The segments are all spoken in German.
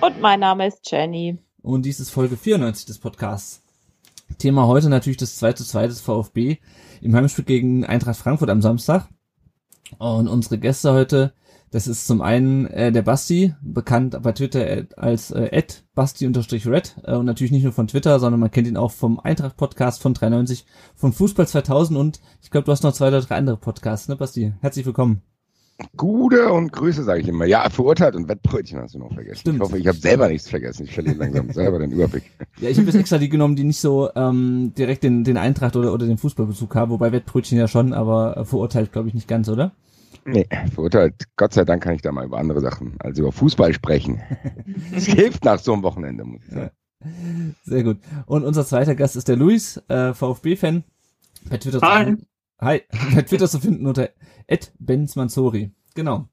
Und mein Name ist Jenny. Und dies ist Folge 94 des Podcasts. Thema heute natürlich das 2 zu 2 des VfB im Heimspiel gegen Eintracht Frankfurt am Samstag. Und unsere Gäste heute, das ist zum einen äh, der Basti, bekannt bei Twitter als äh, Basti-Red äh, und natürlich nicht nur von Twitter, sondern man kennt ihn auch vom Eintracht-Podcast von 93, von Fußball 2000 und ich glaube, du hast noch zwei oder drei andere Podcasts, ne Basti? Herzlich willkommen. Gute und Grüße, sage ich immer. Ja, verurteilt und Wettbrötchen hast du noch vergessen. Stimmt. Ich hoffe, ich habe selber nichts vergessen. Ich verliere langsam selber den Überblick. Ja, ich habe jetzt extra die genommen, die nicht so ähm, direkt den, den Eintracht oder, oder den Fußballbezug haben, wobei Wettbrötchen ja schon, aber äh, verurteilt glaube ich nicht ganz, oder? Nee, verurteilt. Gott sei Dank kann ich da mal über andere Sachen, also über Fußball sprechen. Es hilft nach so einem Wochenende, muss ich sagen. Sehr gut. Und unser zweiter Gast ist der Luis, äh, VfB-Fan. Bei Twitter Hi. Hi, bei Twitter zu finden unter @benzmanzori. Genau.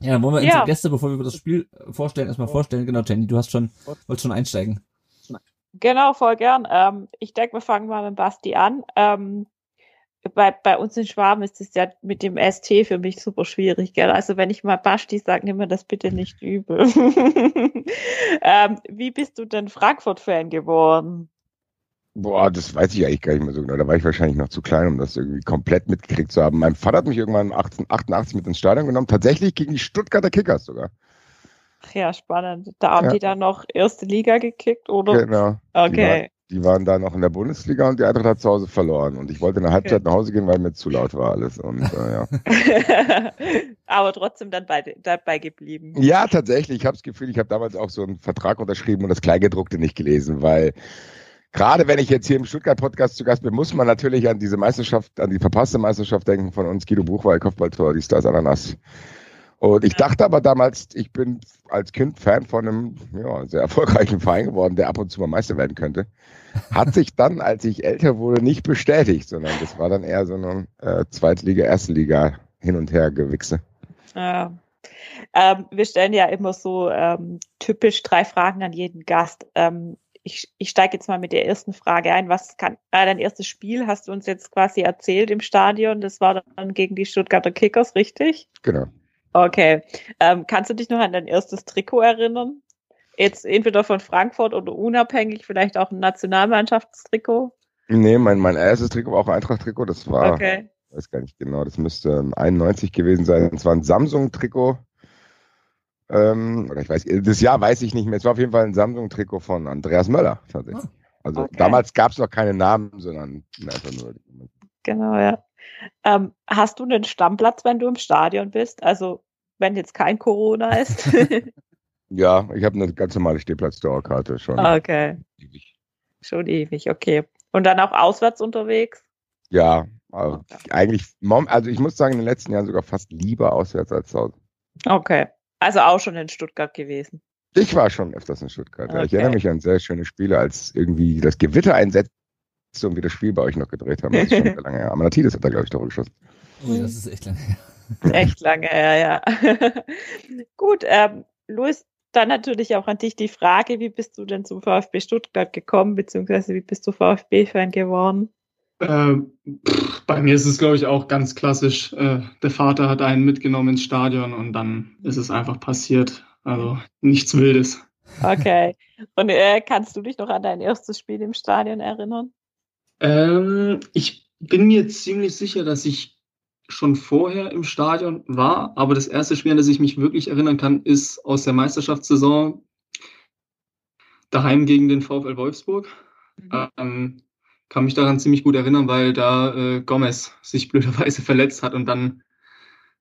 Ja, dann wollen wir ja. unsere Gäste, bevor wir das Spiel vorstellen, erstmal vorstellen. Genau, Jenny, du hast schon, wolltest schon einsteigen. Genau, voll gern. Ähm, ich denke, wir fangen mal mit Basti an. Ähm, bei, bei uns in Schwaben ist es ja mit dem ST für mich super schwierig, gell? Also wenn ich mal Basti sage, nimm mir das bitte nicht übel. ähm, wie bist du denn Frankfurt-Fan geworden? Boah, das weiß ich eigentlich gar nicht mehr so genau. Da war ich wahrscheinlich noch zu klein, um das irgendwie komplett mitgekriegt zu haben. Mein Vater hat mich irgendwann 1888 mit ins Stadion genommen, tatsächlich gegen die Stuttgarter Kickers sogar. Ach ja, spannend. Da haben ja. die dann noch erste Liga gekickt, oder? Genau. Okay. Die, war, die waren da noch in der Bundesliga und die Eintracht hat zu Hause verloren. Und ich wollte in der Halbzeit okay. nach Hause gehen, weil mir zu laut war alles. Und äh, ja. Aber trotzdem dann bei, dabei geblieben. Ja, tatsächlich. Ich habe das Gefühl, ich habe damals auch so einen Vertrag unterschrieben und das Kleingedruckte nicht gelesen, weil Gerade wenn ich jetzt hier im Stuttgart-Podcast zu Gast bin, muss man natürlich an diese Meisterschaft, an die verpasste Meisterschaft denken von uns, Guido Buchwald, Kopfballtor, die Stars Ananas. Und ich dachte aber damals, ich bin als Kind Fan von einem ja, sehr erfolgreichen Verein geworden, der ab und zu mal Meister werden könnte. Hat sich dann, als ich älter wurde, nicht bestätigt, sondern das war dann eher so eine äh, Zweitliga, Erste Liga hin und her gewichse. Ja. Ähm, wir stellen ja immer so ähm, typisch drei Fragen an jeden Gast. Ähm, ich, ich steige jetzt mal mit der ersten Frage ein. Was kann, äh, dein erstes Spiel hast du uns jetzt quasi erzählt im Stadion. Das war dann gegen die Stuttgarter Kickers, richtig? Genau. Okay. Ähm, kannst du dich noch an dein erstes Trikot erinnern? Jetzt entweder von Frankfurt oder unabhängig, vielleicht auch ein Nationalmannschaftstrikot? Nee, mein, mein erstes Trikot war auch ein Eintracht-Trikot. Das war, okay. weiß gar nicht genau, das müsste 91 gewesen sein. Das war ein Samsung-Trikot. Ähm, oder ich weiß, das Jahr weiß ich nicht mehr. Es war auf jeden Fall ein Samsung-Trikot von Andreas Möller tatsächlich. Ah, also okay. damals gab es noch keine Namen, sondern einfach nur. Genau, ja. Ähm, hast du einen Stammplatz, wenn du im Stadion bist? Also wenn jetzt kein Corona ist? ja, ich habe eine ganz normale Stehplatzdauerkarte schon. Okay. Ewig. Schon ewig, okay. Und dann auch auswärts unterwegs? Ja, also eigentlich, also ich muss sagen, in den letzten Jahren sogar fast lieber auswärts als zu Hause. Okay. Also auch schon in Stuttgart gewesen. Ich war schon öfters in Stuttgart. Okay. Ja. Ich erinnere mich an sehr schöne Spiele, als irgendwie das Gewitter einsetzte und wir das Spiel bei euch noch gedreht haben. Das ist schon lange her. Aber Natides hat da, glaube ich, doch geschossen. Oh, das ist echt lange her. Echt lange her, ja. Gut, ähm, Luis, dann natürlich auch an dich die Frage, wie bist du denn zum VfB Stuttgart gekommen, beziehungsweise wie bist du VfB-Fan geworden? Äh, bei mir ist es, glaube ich, auch ganz klassisch. Äh, der Vater hat einen mitgenommen ins Stadion und dann ist es einfach passiert. Also nichts Wildes. Okay. Und äh, kannst du dich noch an dein erstes Spiel im Stadion erinnern? Ähm, ich bin mir ziemlich sicher, dass ich schon vorher im Stadion war, aber das erste Spiel, an das ich mich wirklich erinnern kann, ist aus der Meisterschaftssaison daheim gegen den VfL Wolfsburg. Mhm. Ähm, kann mich daran ziemlich gut erinnern, weil da äh, Gomez sich blöderweise verletzt hat und dann,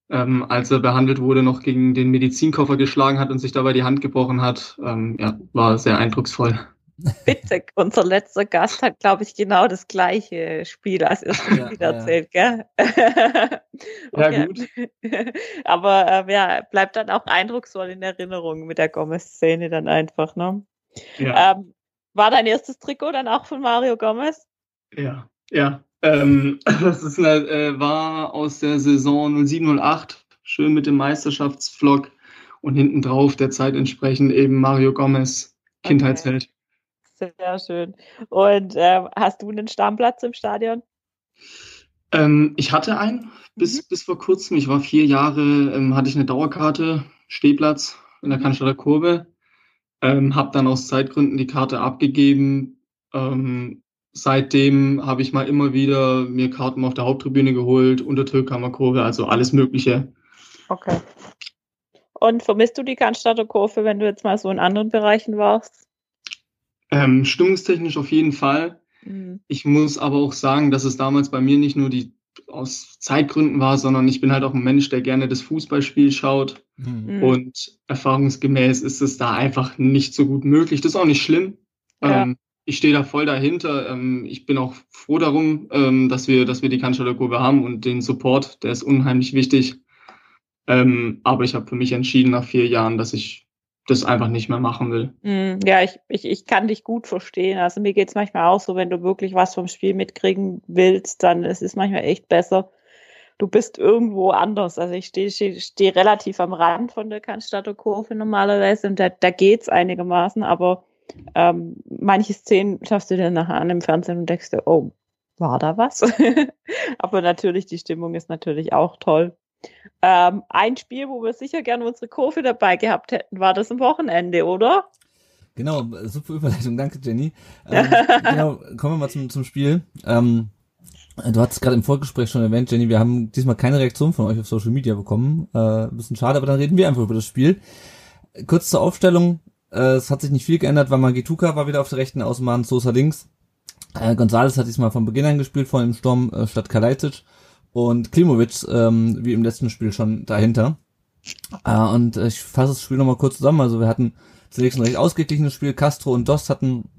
ähm, als er behandelt wurde, noch gegen den Medizinkoffer geschlagen hat und sich dabei die Hand gebrochen hat. Ähm, ja, war sehr eindrucksvoll. Witzig, unser letzter Gast hat, glaube ich, genau das gleiche Spiel als erstes Ja, Spiel ja. erzählt, gell? Ja, gut. Aber ähm, ja, bleibt dann auch eindrucksvoll in Erinnerung mit der Gomez-Szene dann einfach, ne? Ja, Ähm, war dein erstes Trikot dann auch von Mario Gomez? Ja, ja. Ähm, das ist eine, äh, war aus der Saison 07, 08, schön mit dem Meisterschaftsvlog und hinten drauf der Zeit entsprechend eben Mario Gomez, Kindheitsheld. Sehr schön. Und ähm, hast du einen Stammplatz im Stadion? Ähm, ich hatte einen bis, bis vor kurzem. Ich war vier Jahre, ähm, hatte ich eine Dauerkarte, Stehplatz in der Cannstatter Kurve. Ähm, habe dann aus Zeitgründen die Karte abgegeben. Ähm, seitdem habe ich mal immer wieder mir Karten auf der Haupttribüne geholt, Untertürkhammer Kurve, also alles Mögliche. Okay. Und vermisst du die Cannstatter Kurve, wenn du jetzt mal so in anderen Bereichen warst? Ähm, stimmungstechnisch auf jeden Fall. Mhm. Ich muss aber auch sagen, dass es damals bei mir nicht nur die aus Zeitgründen war, sondern ich bin halt auch ein Mensch, der gerne das Fußballspiel schaut. Mhm. Mhm. Und erfahrungsgemäß ist es da einfach nicht so gut möglich. Das ist auch nicht schlimm. Ja. Ähm, ich stehe da voll dahinter. Ähm, ich bin auch froh darum, ähm, dass wir, dass wir die Cannstatter Kurve haben und den Support, der ist unheimlich wichtig. Ähm, aber ich habe für mich entschieden nach vier Jahren, dass ich das einfach nicht mehr machen will. Mm, Ja, ich, ich, ich kann dich gut verstehen. Also mir geht's manchmal auch so, wenn du wirklich was vom Spiel mitkriegen willst, dann es ist manchmal echt besser. Du bist irgendwo anders. Also ich stehe steh, steh relativ am Rand von der Cannstatter Kurve normalerweise und da, da geht's einigermaßen, aber ähm, manche Szenen schaffst du dir nachher an im Fernsehen und denkst dir, oh, war da was? aber natürlich, die Stimmung ist natürlich auch toll. Ähm, ein Spiel, wo wir sicher gerne unsere Kurve dabei gehabt hätten, war das am Wochenende, oder? Genau, super Überleitung, danke Jenny. Ähm, genau, kommen wir mal zum, zum Spiel. Ähm, du hattest gerade im Vorgespräch schon erwähnt, Jenny, wir haben diesmal keine Reaktion von euch auf Social Media bekommen. Äh, ein bisschen schade, aber dann reden wir einfach über das Spiel. Kurz zur Aufstellung, äh, es hat sich nicht viel geändert, weil Magituka war wieder auf der rechten Außenbahn, Sosa links. Äh, Gonzales hat diesmal von Beginn an gespielt, vor dem Sturm äh, statt Kalajdzic. Und Klimovic, ähm, wie im letzten Spiel schon dahinter. Äh, und äh, ich fasse das Spiel nochmal kurz zusammen. Also wir hatten zunächst ein recht ausgeglichenes Spiel. Castro und Dost hatten,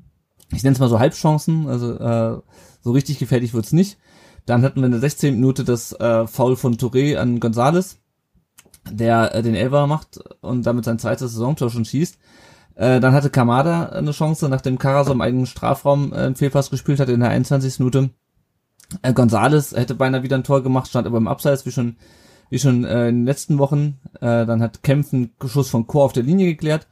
ich nenne es mal so Halbchancen, also äh, so richtig gefährlich wird's nicht. Dann hatten wir in der 16. Minute das äh, Foul von Touré an Gonzales, der äh, den Elfer macht und damit sein zweites Saisontor schon schießt. Äh, dann hatte Kamada eine Chance, nachdem Karaso im eigenen Strafraum äh, einen Fehlpass gespielt hat in der 21. Minute. Äh, Gonzales hätte beinahe wieder ein Tor gemacht, stand aber im Abseits, wie schon, wie schon äh, in den letzten Wochen. Äh, dann hat Kempfen Schuss von Chor auf der Linie geklärt.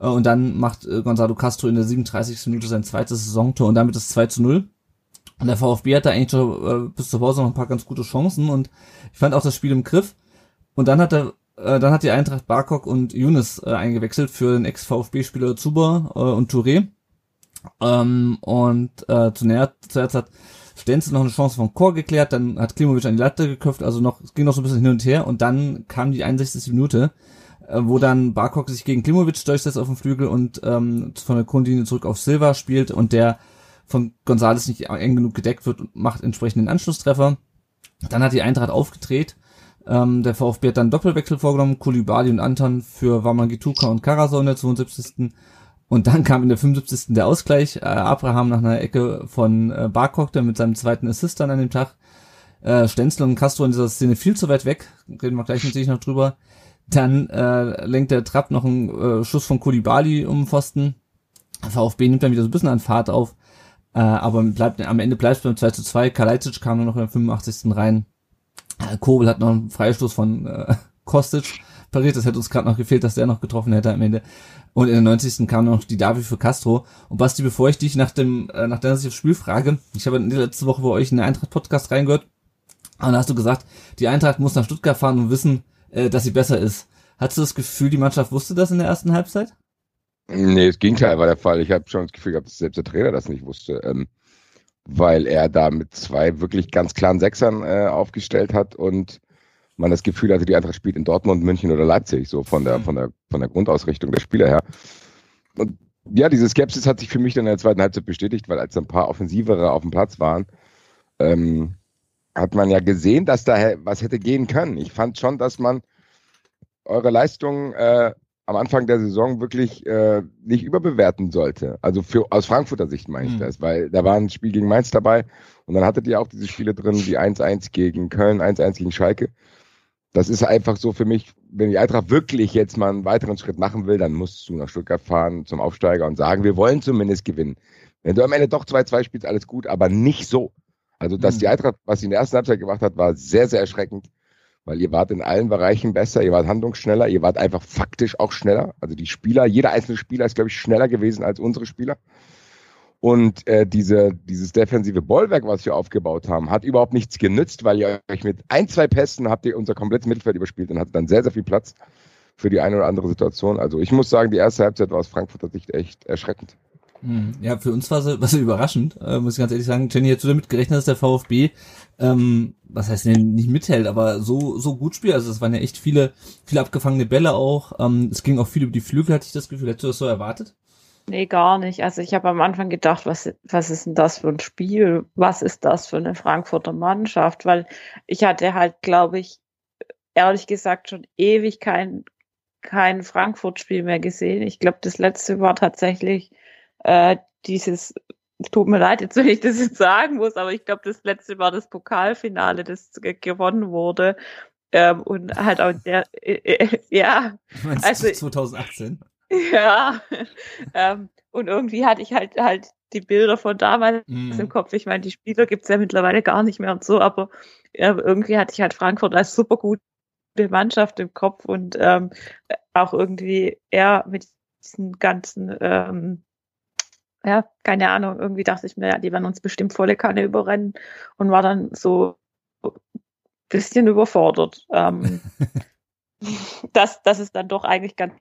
Äh, und dann macht äh, Gonzalo Castro in der 37. Minute sein zweites Saisontor und damit das 2 zu 0. Und der VfB hatte eigentlich schon äh, bis zur Pause noch ein paar ganz gute Chancen und ich fand auch das Spiel im Griff. Und dann hat er, äh, dann hat die Eintracht Barkok und Younes äh, eingewechselt für den Ex-VfB-Spieler Zuber äh, und Touré. Ähm, und äh, zuerst, zuerst hat Stenzel noch eine Chance vom Chor geklärt, dann hat Klimovic an die Latte geköpft, also noch, es ging noch so ein bisschen hin und her und dann kam die 61. Minute, äh, wo dann Barkok sich gegen Klimovic durchsetzt auf dem Flügel und ähm, von der Grundlinie zurück auf Silva spielt und der von Gonzales nicht eng genug gedeckt wird und macht entsprechend den Anschlusstreffer. Dann hat die Eintracht aufgedreht. Ähm, der VfB hat dann Doppelwechsel vorgenommen, Kulibali und Anton für Wamangituka und Karasau in der 72. Und dann kam in der 75. der Ausgleich. Äh, Abraham nach einer Ecke von äh, Barkok, der mit seinem zweiten Assist dann an dem Tag. Äh, Stenzel und Castro in dieser Szene viel zu weit weg. Reden wir gleich natürlich noch drüber. Dann äh, lenkt der Trapp noch einen äh, Schuss von Kulibali um den Pfosten. VfB nimmt dann wieder so ein bisschen an Fahrt auf. Äh, aber bleibt, am Ende bleibt es beim 2 zu 2. Kalajdzic kam nur noch in der 85. rein. Kobel hat noch einen Freistoß von äh, Kostic pariert. Das hätte uns gerade noch gefehlt, dass der noch getroffen hätte am Ende. Und in der 90. kam noch die Davi für Castro. Und Basti, bevor ich dich nach dem, äh, nach deiner Sicht Spiel frage, ich habe letzten Woche bei euch in den Eintracht-Podcast reingehört. Und da hast du gesagt, die Eintracht muss nach Stuttgart fahren und wissen, äh, dass sie besser ist. Hattest du das Gefühl, die Mannschaft wusste das in der ersten Halbzeit? Nee, das Gegenteil war der Fall. Ich habe schon das Gefühl gehabt, dass selbst der Trainer das nicht wusste, ähm, weil er da mit zwei wirklich ganz klaren Sechsern äh, aufgestellt hat und man das Gefühl hatte, die Eintracht spielt in Dortmund, München oder Leipzig, so von der, von der, von der Grundausrichtung der Spieler her. Und ja, diese Skepsis hat sich für mich dann in der zweiten Halbzeit bestätigt, weil als ein paar Offensivere auf dem Platz waren, ähm, hat man ja gesehen, dass da was hätte gehen können. Ich fand schon, dass man eure Leistung äh, am Anfang der Saison wirklich äh, nicht überbewerten sollte. Also für, aus Frankfurter Sicht meine ich mhm. das, weil da war ein Spiel gegen Mainz dabei und dann hattet ihr auch diese Spiele drin, wie 1-1 gegen Köln, 1-1 gegen Schalke. Das ist einfach so für mich, wenn die Eintracht wirklich jetzt mal einen weiteren Schritt machen will, dann musst du nach Stuttgart fahren zum Aufsteiger und sagen, wir wollen zumindest gewinnen. Wenn du am Ende doch 2-2 spielst, alles gut, aber nicht so. Also, dass mhm. die Eintracht, was sie in der ersten Halbzeit gemacht hat, war sehr, sehr erschreckend weil ihr wart in allen Bereichen besser, ihr wart handlungsschneller, ihr wart einfach faktisch auch schneller. Also die Spieler, jeder einzelne Spieler ist, glaube ich, schneller gewesen als unsere Spieler. Und äh, diese, dieses defensive Bollwerk, was wir aufgebaut haben, hat überhaupt nichts genützt, weil ihr euch mit ein, zwei Pässen habt ihr unser komplettes Mittelfeld überspielt und hattet dann sehr, sehr viel Platz für die eine oder andere Situation. Also ich muss sagen, die erste Halbzeit war aus Frankfurter Sicht echt erschreckend. Hm, ja, für uns war es, war überraschend, äh, muss ich ganz ehrlich sagen. Jenny, hättest du damit gerechnet, dass der VfB, ähm, was heißt denn, nicht mithält, aber so, so gut spielt. Also es waren ja echt viele, viele abgefangene Bälle auch. Ähm, es ging auch viel über die Flügel, hatte ich das Gefühl. Hättest du das so erwartet? Nee, gar nicht. Also ich habe am Anfang gedacht, was, was ist denn das für ein Spiel? Was ist das für eine Frankfurter Mannschaft? Weil ich hatte halt, glaube ich, ehrlich gesagt schon ewig kein, kein Frankfurt-Spiel mehr gesehen. Ich glaube, das letzte war tatsächlich äh, dieses, tut mir leid, jetzt, wenn ich das jetzt sagen muss, aber ich glaube, das letzte war das Pokalfinale, das gewonnen wurde. Ähm, und halt auch der, äh, äh, ja. Meinst also 2018. Ja. ähm, und irgendwie hatte ich halt halt die Bilder von damals mm. im Kopf. Ich meine, die Spieler gibt's ja mittlerweile gar nicht mehr und so, aber äh, irgendwie hatte ich halt Frankfurt als super gute Mannschaft im Kopf und ähm, auch irgendwie eher mit diesen ganzen ähm, ja, keine Ahnung, irgendwie dachte ich mir, ja, die werden uns bestimmt volle Kanne überrennen und war dann so bisschen überfordert. Ähm, dass, dass es dann doch eigentlich ganz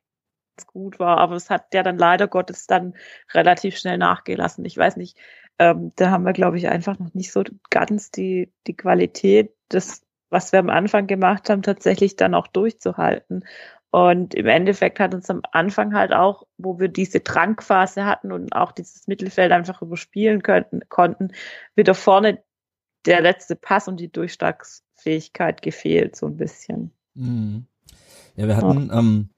gut war, aber es hat ja dann leider Gottes dann relativ schnell nachgelassen. Ich weiß nicht, ähm, da haben wir, glaube ich, einfach noch nicht so ganz die, die Qualität, das, was wir am Anfang gemacht haben, tatsächlich dann auch durchzuhalten. Und im Endeffekt hat uns am Anfang halt auch, wo wir diese Trankphase hatten und auch dieses Mittelfeld einfach überspielen könnten, konnten, wieder vorne der letzte Pass und die Durchschlagsfähigkeit gefehlt, so ein bisschen. Mhm. Ja, wir hatten, ja. ähm,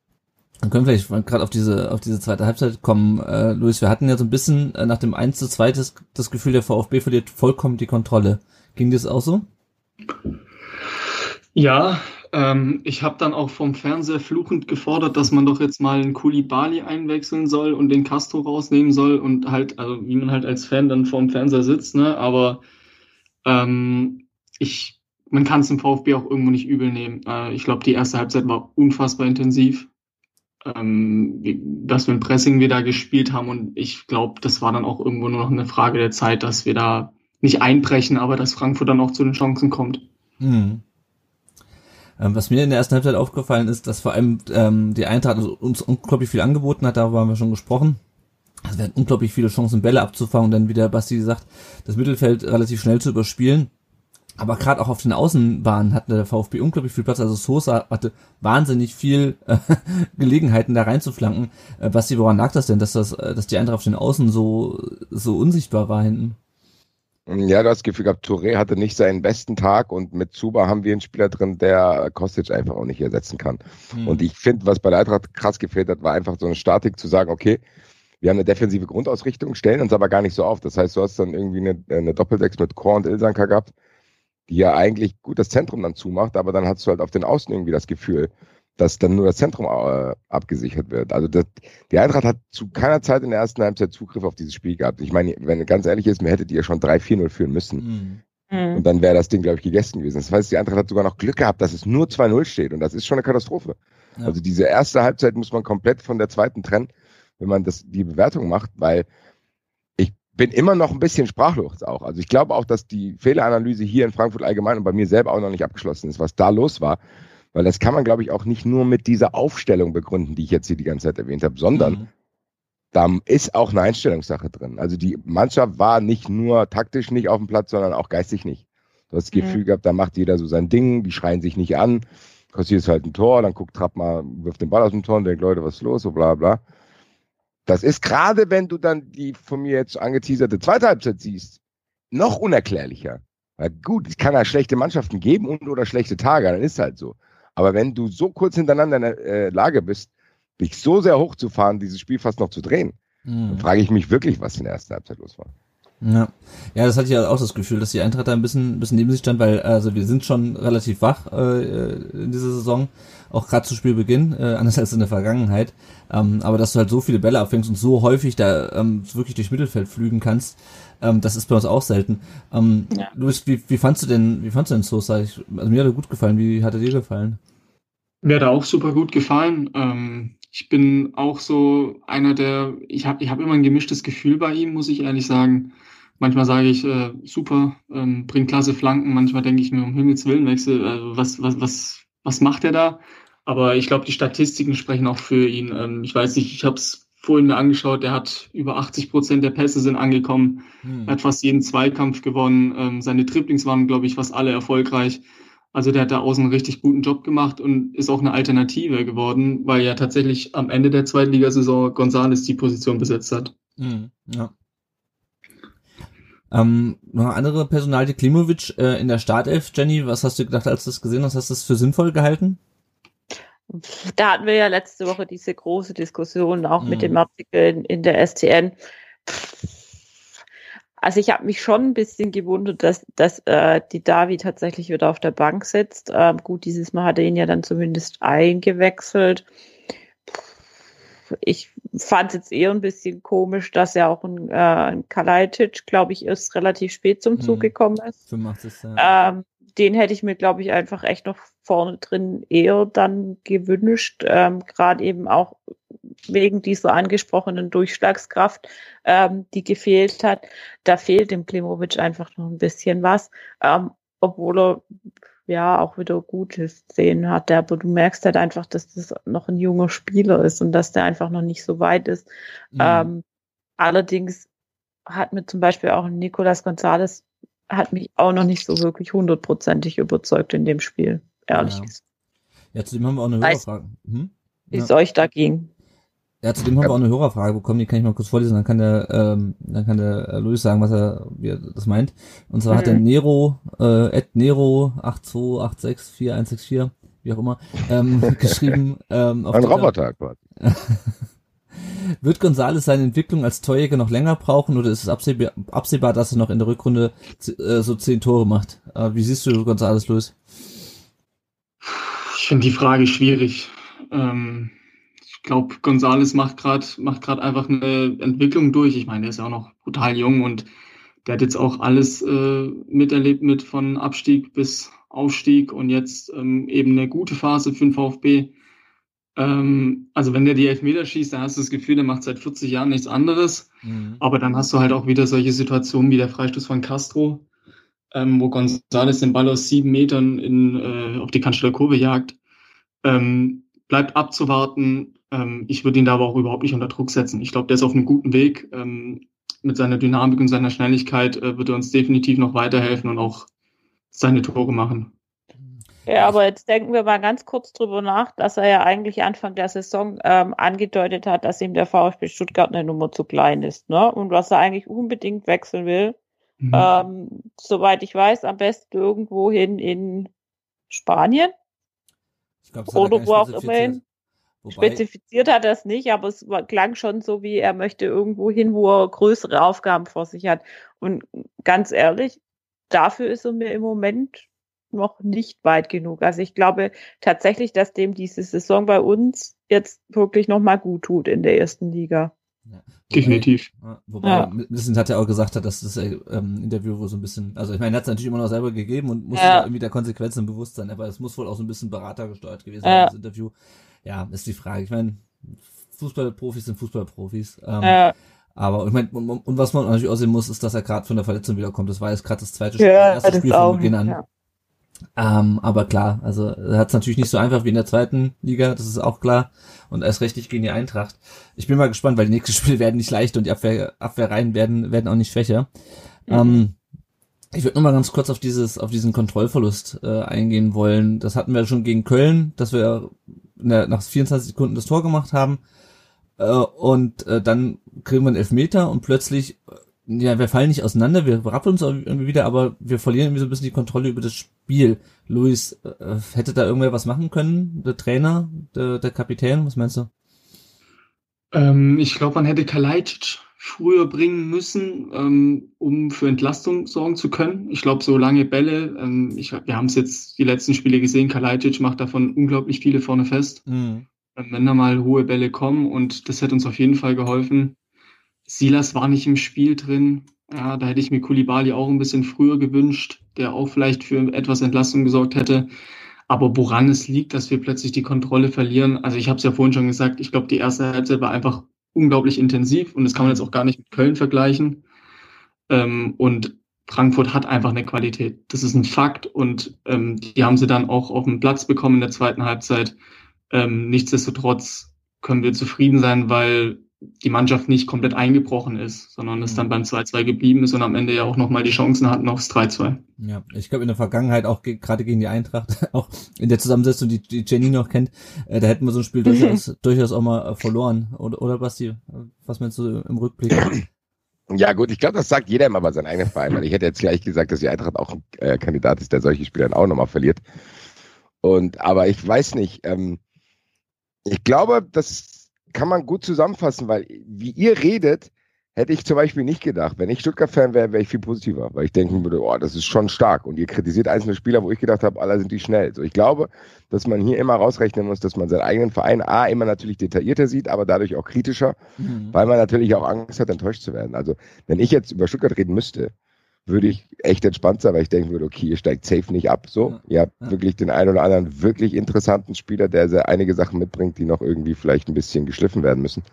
dann können wir vielleicht gerade auf diese, auf diese zweite Halbzeit kommen, äh, Luis, wir hatten ja so ein bisschen äh, nach dem 1 zu 2 das, das Gefühl, der VfB verliert vollkommen die Kontrolle. Ging das auch so? Ja, ähm, ich habe dann auch vom Fernseher fluchend gefordert, dass man doch jetzt mal einen Kulibali einwechseln soll und den Castro rausnehmen soll und halt, also wie man halt als Fan dann vorm Fernseher sitzt, ne? Aber ähm, ich, man kann es im VfB auch irgendwo nicht übel nehmen. Äh, ich glaube, die erste Halbzeit war unfassbar intensiv. Ähm, dass wir ein Pressing wieder gespielt haben und ich glaube, das war dann auch irgendwo nur noch eine Frage der Zeit, dass wir da nicht einbrechen, aber dass Frankfurt dann auch zu den Chancen kommt. Mhm. Ähm, was mir in der ersten Halbzeit aufgefallen ist, dass vor allem ähm, die Eintracht uns unglaublich viel angeboten hat, darüber haben wir schon gesprochen. Also wir hatten unglaublich viele Chancen, Bälle abzufangen und dann, wie der Basti gesagt, das Mittelfeld relativ schnell zu überspielen. Aber gerade auch auf den Außenbahnen hatte der VfB unglaublich viel Platz. Also Sosa hatte wahnsinnig viel äh, Gelegenheiten, da reinzuflanken. Äh, Basti, woran lag das denn, dass das, äh, dass die Eintracht auf den Außen so so unsichtbar war hinten? Ja, du hast das Gefühl gehabt, Touré hatte nicht seinen besten Tag und mit Zuba haben wir einen Spieler drin, der Kostic einfach auch nicht ersetzen kann. Hm. Und ich finde, was bei der Eintracht krass gefehlt hat, war einfach so eine Statik zu sagen, okay, wir haben eine defensive Grundausrichtung, stellen uns aber gar nicht so auf. Das heißt, du hast dann irgendwie eine, eine Doppeldex mit Chor und Ilsanka gehabt, die ja eigentlich gut das Zentrum dann zumacht, aber dann hast du halt auf den Außen irgendwie das Gefühl, dass dann nur das Zentrum äh, abgesichert wird. Also das, die Eintracht hat zu keiner Zeit in der ersten Halbzeit Zugriff auf dieses Spiel gehabt. Ich meine, wenn ganz ehrlich ist, mir hättet ihr schon 3-4-0 führen müssen. Mhm. Und dann wäre das Ding, glaube ich, gegessen gewesen. Das heißt, die Eintracht hat sogar noch Glück gehabt, dass es nur 2-0 steht. Und das ist schon eine Katastrophe. Ja. Also diese erste Halbzeit muss man komplett von der zweiten trennen, wenn man das, die Bewertung macht, weil ich bin immer noch ein bisschen sprachlos auch. Also ich glaube auch, dass die Fehleranalyse hier in Frankfurt allgemein und bei mir selber auch noch nicht abgeschlossen ist, was da los war. Weil das kann man, glaube ich, auch nicht nur mit dieser Aufstellung begründen, die ich jetzt hier die ganze Zeit erwähnt habe, sondern mhm. da ist auch eine Einstellungssache drin. Also die Mannschaft war nicht nur taktisch nicht auf dem Platz, sondern auch geistig nicht. Du hast das mhm. Gefühl gehabt, da macht jeder so sein Ding, die schreien sich nicht an, kassierst halt ein Tor, dann guckt Trapp mal, wirft den Ball aus dem Tor und denkt, Leute, was ist los, so bla bla. Das ist gerade, wenn du dann die von mir jetzt angeteaserte zweite Halbzeit siehst, noch unerklärlicher. Weil gut, es kann ja schlechte Mannschaften geben und oder schlechte Tage, dann ist halt so. Aber wenn du so kurz hintereinander in der äh, Lage bist, dich so sehr hochzufahren, dieses Spiel fast noch zu drehen. Mhm. Dann frage ich mich wirklich, was in der ersten Halbzeit los war. Ja. ja, das hatte ich ja auch das Gefühl, dass die Eintracht da ein bisschen, ein bisschen neben sich stand, weil also wir sind schon relativ wach äh, in dieser Saison, auch gerade zu Spielbeginn, äh, anders als in der Vergangenheit. Ähm, aber dass du halt so viele Bälle abfängst und so häufig da ähm, wirklich durchs Mittelfeld flügen kannst, ähm, das ist bei uns auch selten. Ähm, ja. Luis, wie, wie fandst du denn, wie fandst du denn Sosa? Ich, also mir hat er gut gefallen. Wie hat er dir gefallen? Mir hat er auch super gut gefallen. Ähm, ich bin auch so einer der, ich habe ich hab immer ein gemischtes Gefühl bei ihm, muss ich ehrlich sagen. Manchmal sage ich, äh, super, ähm, bringt klasse Flanken. Manchmal denke ich mir, um Himmels Willen, Wechsel, äh, was, was, was, was macht er da? Aber ich glaube, die Statistiken sprechen auch für ihn. Ähm, ich weiß nicht, ich habe es vorhin mir angeschaut, der hat über 80 Prozent der Pässe sind angekommen, hm. hat fast jeden Zweikampf gewonnen. Ähm, seine Triplings waren, glaube ich, fast alle erfolgreich. Also der hat da außen einen richtig guten Job gemacht und ist auch eine Alternative geworden, weil ja tatsächlich am Ende der Zweitligasaison Gonzales die Position besetzt hat. Hm, ja. Ähm, noch eine andere Personalie, Klimovic äh, in der Startelf. Jenny, was hast du gedacht, als du das gesehen hast? Hast du das für sinnvoll gehalten? Da hatten wir ja letzte Woche diese große Diskussion auch mhm. mit dem Artikel in, der STN. Also ich habe mich schon ein bisschen gewundert, dass, dass äh, die Davi tatsächlich wieder auf der Bank sitzt. Ähm, gut, dieses Mal hat er ihn ja dann zumindest eingewechselt ich fand es jetzt eher ein bisschen komisch, dass ja auch ein, äh, ein Kalajdzic, glaube ich, erst relativ spät zum Zug mhm. gekommen ist. 85, ja. ähm, den hätte ich mir, glaube ich, einfach echt noch vorne drin eher dann gewünscht, ähm, gerade eben auch wegen dieser angesprochenen Durchschlagskraft, ähm, die gefehlt hat. Da fehlt dem Klimovic einfach noch ein bisschen was, ähm, obwohl er ja auch wieder gute Szenen hat, aber du merkst halt einfach, dass das noch ein junger Spieler ist und dass der einfach noch nicht so weit ist. Mhm. Ähm, allerdings hat mir zum Beispiel auch Nicolas Gonzalez hat mich auch noch nicht so wirklich hundertprozentig überzeugt in dem Spiel, ehrlich ja. gesagt. Ja, zudem haben wir auch eine Hörerfrage. Hm? Wie es euch da ging. Ja, zudem haben wir auch eine Hörerfrage bekommen, die kann ich mal kurz vorlesen, dann kann der, ähm, dann kann der äh, Luis sagen, was er, wie er das meint. Und zwar mhm. hat der Nero, äh, at Nero 828646164, wie auch immer, ähm, geschrieben, ähm, auf Ein Roboter quasi. Wird Gonzales seine Entwicklung als Torjäger noch länger brauchen oder ist es absehbar, absehbar dass er noch in der Rückrunde äh, so zehn Tore macht? Äh, wie siehst du Gonzales, Luis? Ich finde die Frage schwierig. Ähm ich glaube, Gonzales macht gerade macht gerade einfach eine Entwicklung durch. Ich meine, der ist ja auch noch brutal jung und der hat jetzt auch alles äh, miterlebt mit von Abstieg bis Aufstieg und jetzt ähm, eben eine gute Phase für den VfB. Ähm, also wenn der die Elfmeter schießt, dann hast du das Gefühl, der macht seit 40 Jahren nichts anderes. Mhm. Aber dann hast du halt auch wieder solche Situationen wie der Freistoß von Castro, ähm, wo Gonzales den Ball aus sieben Metern in, äh, auf die Kanzler Kurve jagt. Ähm, bleibt abzuwarten, ähm, ich würde ihn da aber auch überhaupt nicht unter Druck setzen. Ich glaube, der ist auf einem guten Weg. Ähm, mit seiner Dynamik und seiner Schnelligkeit äh, wird er uns definitiv noch weiterhelfen und auch seine Tore machen. Ja, aber jetzt denken wir mal ganz kurz drüber nach, dass er ja eigentlich Anfang der Saison ähm, angedeutet hat, dass ihm der VfB Stuttgart eine Nummer zu klein ist, ne? Und was er eigentlich unbedingt wechseln will. Mhm. Ähm, soweit ich weiß, am besten irgendwo hin in Spanien. Glaub, Oder wo auch immer hin. Wobei, Spezifiziert hat er es nicht, aber es klang schon so, wie er möchte irgendwo hin, wo er größere Aufgaben vor sich hat. Und ganz ehrlich, dafür ist er mir im Moment noch nicht weit genug. Also ich glaube tatsächlich, dass dem diese Saison bei uns jetzt wirklich nochmal gut tut in der ersten Liga. Ja. Definitiv. Wobei, ja. bisschen hat er auch gesagt hat, dass das ähm, Interview wohl so ein bisschen, also ich meine, er hat es natürlich immer noch selber gegeben und muss ja. irgendwie der Konsequenzen bewusst sein, aber es muss wohl auch so ein bisschen beratergesteuert gewesen sein, das Interview ja, ist die Frage. Ich meine, Fußballprofis sind Fußballprofis. Ähm, ja. Aber ich meine, und, und, was man natürlich auch sehen muss, ist, dass er gerade von der Verletzung wiederkommt. Das war jetzt gerade das zweite Spiel, ja, das erste Spiel von Beginn an. Ja. Ähm, aber klar, also er hat es natürlich nicht so einfach wie in der zweiten Liga, das ist auch klar. Und erst richtig gegen die Eintracht. Ich bin mal gespannt, weil die nächsten Spiele werden nicht leicht und die Abwehr, Abwehrreihen werden, werden auch nicht schwächer. Mhm. Ähm, ich würde nur mal ganz kurz auf dieses, auf diesen Kontrollverlust äh, eingehen wollen. Das hatten wir schon gegen Köln, dass wir der, nach 24 Sekunden das Tor gemacht haben. Äh, und äh, dann kriegen wir einen Elfmeter und plötzlich, ja, wir fallen nicht auseinander, wir rappeln uns irgendwie wieder, aber wir verlieren irgendwie so ein bisschen die Kontrolle über das Spiel. Luis, äh, hätte da irgendwer was machen können? Der Trainer, der, der Kapitän, was meinst du? Ähm, ich glaube, man hätte Kalajdzic früher bringen müssen, ähm, um für Entlastung sorgen zu können. Ich glaube, so lange Bälle, ähm, ich, wir haben es jetzt die letzten Spiele gesehen, Kalajdzic macht davon unglaublich viele vorne fest. Mhm. Ähm, wenn da mal hohe Bälle kommen und das hätte uns auf jeden Fall geholfen. Silas war nicht im Spiel drin. Ja, da hätte ich mir Kulibali auch ein bisschen früher gewünscht, der auch vielleicht für etwas Entlastung gesorgt hätte. Aber woran es liegt, dass wir plötzlich die Kontrolle verlieren, also ich habe es ja vorhin schon gesagt, ich glaube, die erste Halbzeit war einfach unglaublich intensiv und das kann man jetzt auch gar nicht mit Köln vergleichen. Ähm, und Frankfurt hat einfach eine Qualität. Das ist ein Fakt und ähm, die haben sie dann auch auf den Platz bekommen in der zweiten Halbzeit. Ähm, nichtsdestotrotz können wir zufrieden sein, weil die Mannschaft nicht komplett eingebrochen ist, sondern es dann mhm. beim 2-2 geblieben ist und am Ende ja auch nochmal die Chancen hatten aufs 3-2. Ja, ich glaube in der Vergangenheit auch ge gerade gegen die Eintracht, auch in der Zusammensetzung, die, die Jenny noch kennt, äh, da hätten wir so ein Spiel durchaus, durchaus auch mal äh, verloren. Oder, oder Basti, was meinst du im Rückblick? Ja gut, ich glaube, das sagt jeder immer bei seinem eigenen Verein, weil ich hätte jetzt gleich gesagt, dass die Eintracht auch ein äh, Kandidat ist, der solche Spiele dann auch nochmal verliert. Und aber ich weiß nicht, ähm, ich glaube, dass kann man gut zusammenfassen, weil wie ihr redet, hätte ich zum Beispiel nicht gedacht. Wenn ich Stuttgart-Fan wäre, wäre ich viel positiver, weil ich denken würde, oh, das ist schon stark. Und ihr kritisiert einzelne Spieler, wo ich gedacht habe, alle sind die schnell. So, ich glaube, dass man hier immer rausrechnen muss, dass man seinen eigenen Verein A immer natürlich detaillierter sieht, aber dadurch auch kritischer, mhm. weil man natürlich auch Angst hat, enttäuscht zu werden. Also, wenn ich jetzt über Stuttgart reden müsste, würde ich echt entspannt sein, weil ich denken würde, okay, ihr steigt safe nicht ab. So, ja, ihr habt ja. wirklich den einen oder anderen wirklich interessanten Spieler, der sehr einige Sachen mitbringt, die noch irgendwie vielleicht ein bisschen geschliffen werden müssen.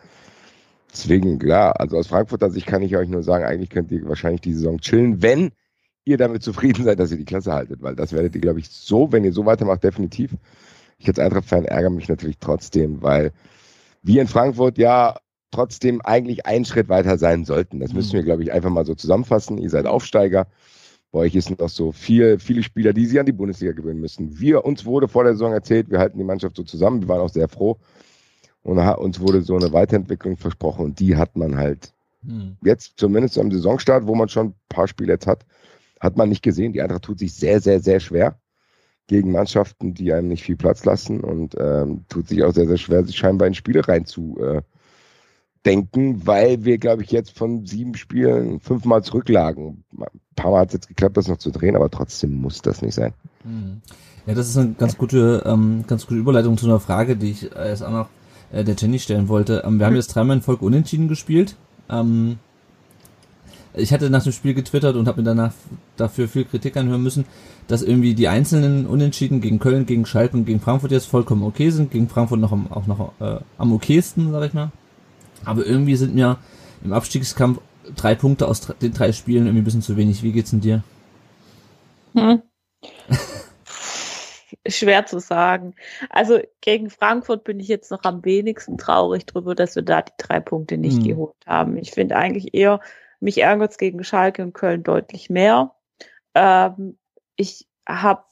Deswegen, klar, also aus Frankfurter Sicht kann ich euch nur sagen, eigentlich könnt ihr wahrscheinlich die Saison chillen, wenn ihr damit zufrieden seid, dass ihr die Klasse haltet, weil das werdet ihr, glaube ich, so, wenn ihr so weitermacht, definitiv. Ich als Eintracht-Fan ärgere mich natürlich trotzdem, weil wir in Frankfurt ja trotzdem eigentlich einen Schritt weiter sein sollten. Das müssen wir, mhm. glaube ich, einfach mal so zusammenfassen. Ihr seid Aufsteiger. Bei euch sind noch so viel, viele Spieler, die sich an die Bundesliga gewöhnen müssen. Wir, uns wurde vor der Saison erzählt, wir halten die Mannschaft so zusammen. Wir waren auch sehr froh. Und uns wurde so eine Weiterentwicklung versprochen und die hat man halt hm. jetzt zumindest am Saisonstart, wo man schon ein paar Spiele jetzt hat, hat man nicht gesehen. Die Eintracht tut sich sehr, sehr, sehr schwer gegen Mannschaften, die einem nicht viel Platz lassen und ähm, tut sich auch sehr, sehr schwer, sich scheinbar in Spiele rein zu, äh, denken, weil wir, glaube ich, jetzt von sieben Spielen fünfmal zurücklagen. Ein paar Mal hat es jetzt geklappt, das noch zu drehen, aber trotzdem muss das nicht sein. Mhm. Ja, das ist eine ganz gute, ähm, ganz gute Überleitung zu einer Frage, die ich erst auch noch äh, der Jenny stellen wollte. Ähm, wir haben jetzt dreimal in Folge unentschieden gespielt. Ähm, ich hatte nach dem Spiel getwittert und habe mir danach dafür viel Kritik anhören müssen, dass irgendwie die einzelnen Unentschieden gegen Köln, gegen Schalke und gegen Frankfurt jetzt vollkommen okay sind, gegen Frankfurt noch am, auch noch äh, am okaysten, sag ich mal. Aber irgendwie sind mir im Abstiegskampf drei Punkte aus den drei Spielen irgendwie ein bisschen zu wenig. Wie geht's denn dir? Hm. Schwer zu sagen. Also gegen Frankfurt bin ich jetzt noch am wenigsten traurig drüber, dass wir da die drei Punkte nicht hm. geholt haben. Ich finde eigentlich eher, mich ärgert es gegen Schalke und Köln deutlich mehr. Ähm, ich habe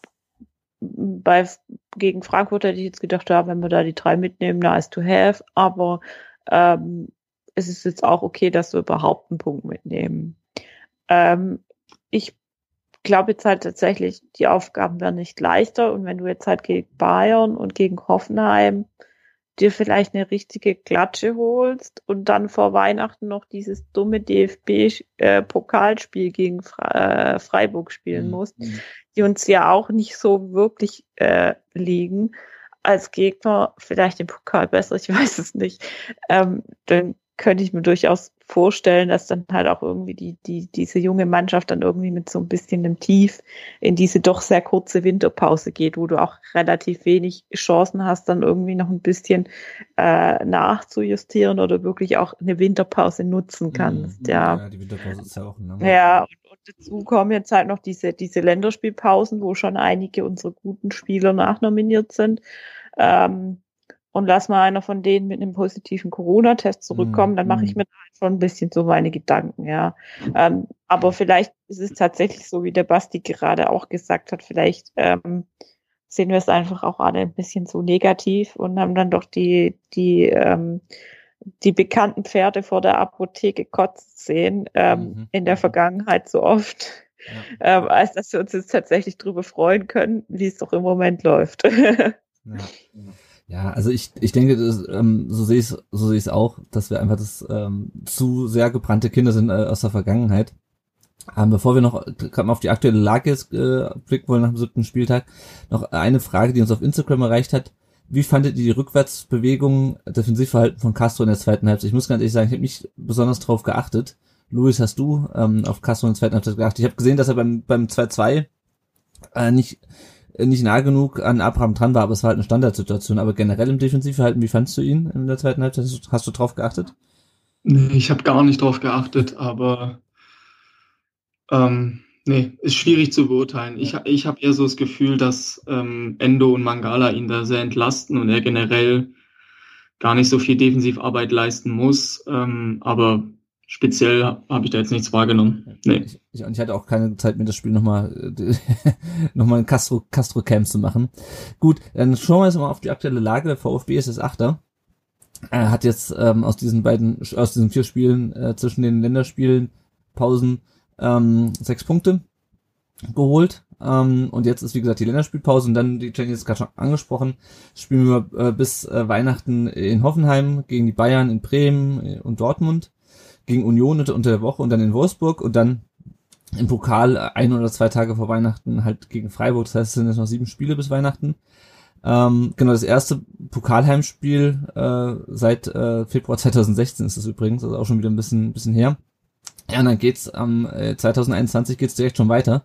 bei gegen Frankfurt hätte ich jetzt gedacht, ja, wenn wir da die drei mitnehmen, nice to have. Aber ähm, es ist jetzt auch okay, dass wir überhaupt einen Punkt mitnehmen. Ähm, ich glaube jetzt halt tatsächlich, die Aufgaben werden nicht leichter und wenn du jetzt halt gegen Bayern und gegen Hoffenheim dir vielleicht eine richtige Klatsche holst und dann vor Weihnachten noch dieses dumme DFB-Pokalspiel äh, gegen Fre äh, Freiburg spielen mhm. musst, die uns ja auch nicht so wirklich äh, liegen, als Gegner vielleicht im Pokal besser, ich weiß es nicht, ähm, dann könnte ich mir durchaus vorstellen, dass dann halt auch irgendwie die, die, diese junge Mannschaft dann irgendwie mit so ein bisschen einem Tief in diese doch sehr kurze Winterpause geht, wo du auch relativ wenig Chancen hast, dann irgendwie noch ein bisschen äh, nachzujustieren oder wirklich auch eine Winterpause nutzen kannst. Mhm, ja. ja, die Winterpause ist ja auch. Ne? Ja, und, und dazu kommen jetzt halt noch diese, diese Länderspielpausen, wo schon einige unserer guten Spieler nachnominiert sind. Ähm, und lass mal einer von denen mit einem positiven Corona-Test zurückkommen, dann mache ich mhm. mir schon ein bisschen so meine Gedanken, ja. Ähm, aber vielleicht ist es tatsächlich so, wie der Basti gerade auch gesagt hat, vielleicht ähm, sehen wir es einfach auch alle ein bisschen so negativ und haben dann doch die, die, ähm, die bekannten Pferde vor der Apotheke kotzt sehen, ähm, mhm. in der Vergangenheit so oft. Ja. Ähm, als dass wir uns jetzt tatsächlich drüber freuen können, wie es doch im Moment läuft. ja. Ja, also ich, ich denke, das, ähm, so sehe ich es so sehe ich auch, dass wir einfach das ähm, zu sehr gebrannte Kinder sind äh, aus der Vergangenheit. Ähm, bevor wir noch gerade mal auf die aktuelle Lage jetzt, äh, blicken wollen nach dem siebten Spieltag, noch eine Frage, die uns auf Instagram erreicht hat. Wie fandet ihr die Rückwärtsbewegung, Defensivverhalten von Castro in der zweiten Halbzeit? Ich muss ganz ehrlich sagen, ich habe nicht besonders drauf geachtet. Luis, hast du ähm, auf Castro in der zweiten Halbzeit geachtet? Ich habe gesehen, dass er beim beim 2-2 äh, nicht nicht nah genug an Abraham dran war, aber es war halt eine Standardsituation. Aber generell im Defensivverhalten, wie fandst du ihn in der zweiten Halbzeit? Hast du, drauf geachtet? Nee, ich habe gar nicht drauf geachtet, aber ähm, nee, ist schwierig zu beurteilen. Ich, ich habe eher so das Gefühl, dass ähm, Endo und Mangala ihn da sehr entlasten und er generell gar nicht so viel Defensivarbeit leisten muss. Ähm, aber speziell habe ich da jetzt nichts wahrgenommen. Nee. Ich, ich, und ich hatte auch keine Zeit, mir das Spiel nochmal noch mal ein Castro, Castro Camp zu machen. Gut, dann schauen wir jetzt mal auf die aktuelle Lage. Der VfB ist das Achter. Er hat jetzt ähm, aus diesen beiden, aus diesen vier Spielen äh, zwischen den Länderspielen, Pausen, ähm, sechs Punkte geholt. Ähm, und jetzt ist, wie gesagt, die Länderspielpause und dann, die Jenny ist gerade schon angesprochen, spielen wir äh, bis äh, Weihnachten in Hoffenheim gegen die Bayern in Bremen äh, und Dortmund gegen Union unter, der Woche und dann in Wolfsburg und dann im Pokal ein oder zwei Tage vor Weihnachten halt gegen Freiburg. Das heißt, es sind jetzt noch sieben Spiele bis Weihnachten. Ähm, genau, das erste Pokalheimspiel äh, seit äh, Februar 2016 ist es übrigens, also auch schon wieder ein bisschen, bisschen her. Ja, und dann geht's am äh, 2021 geht's direkt schon weiter,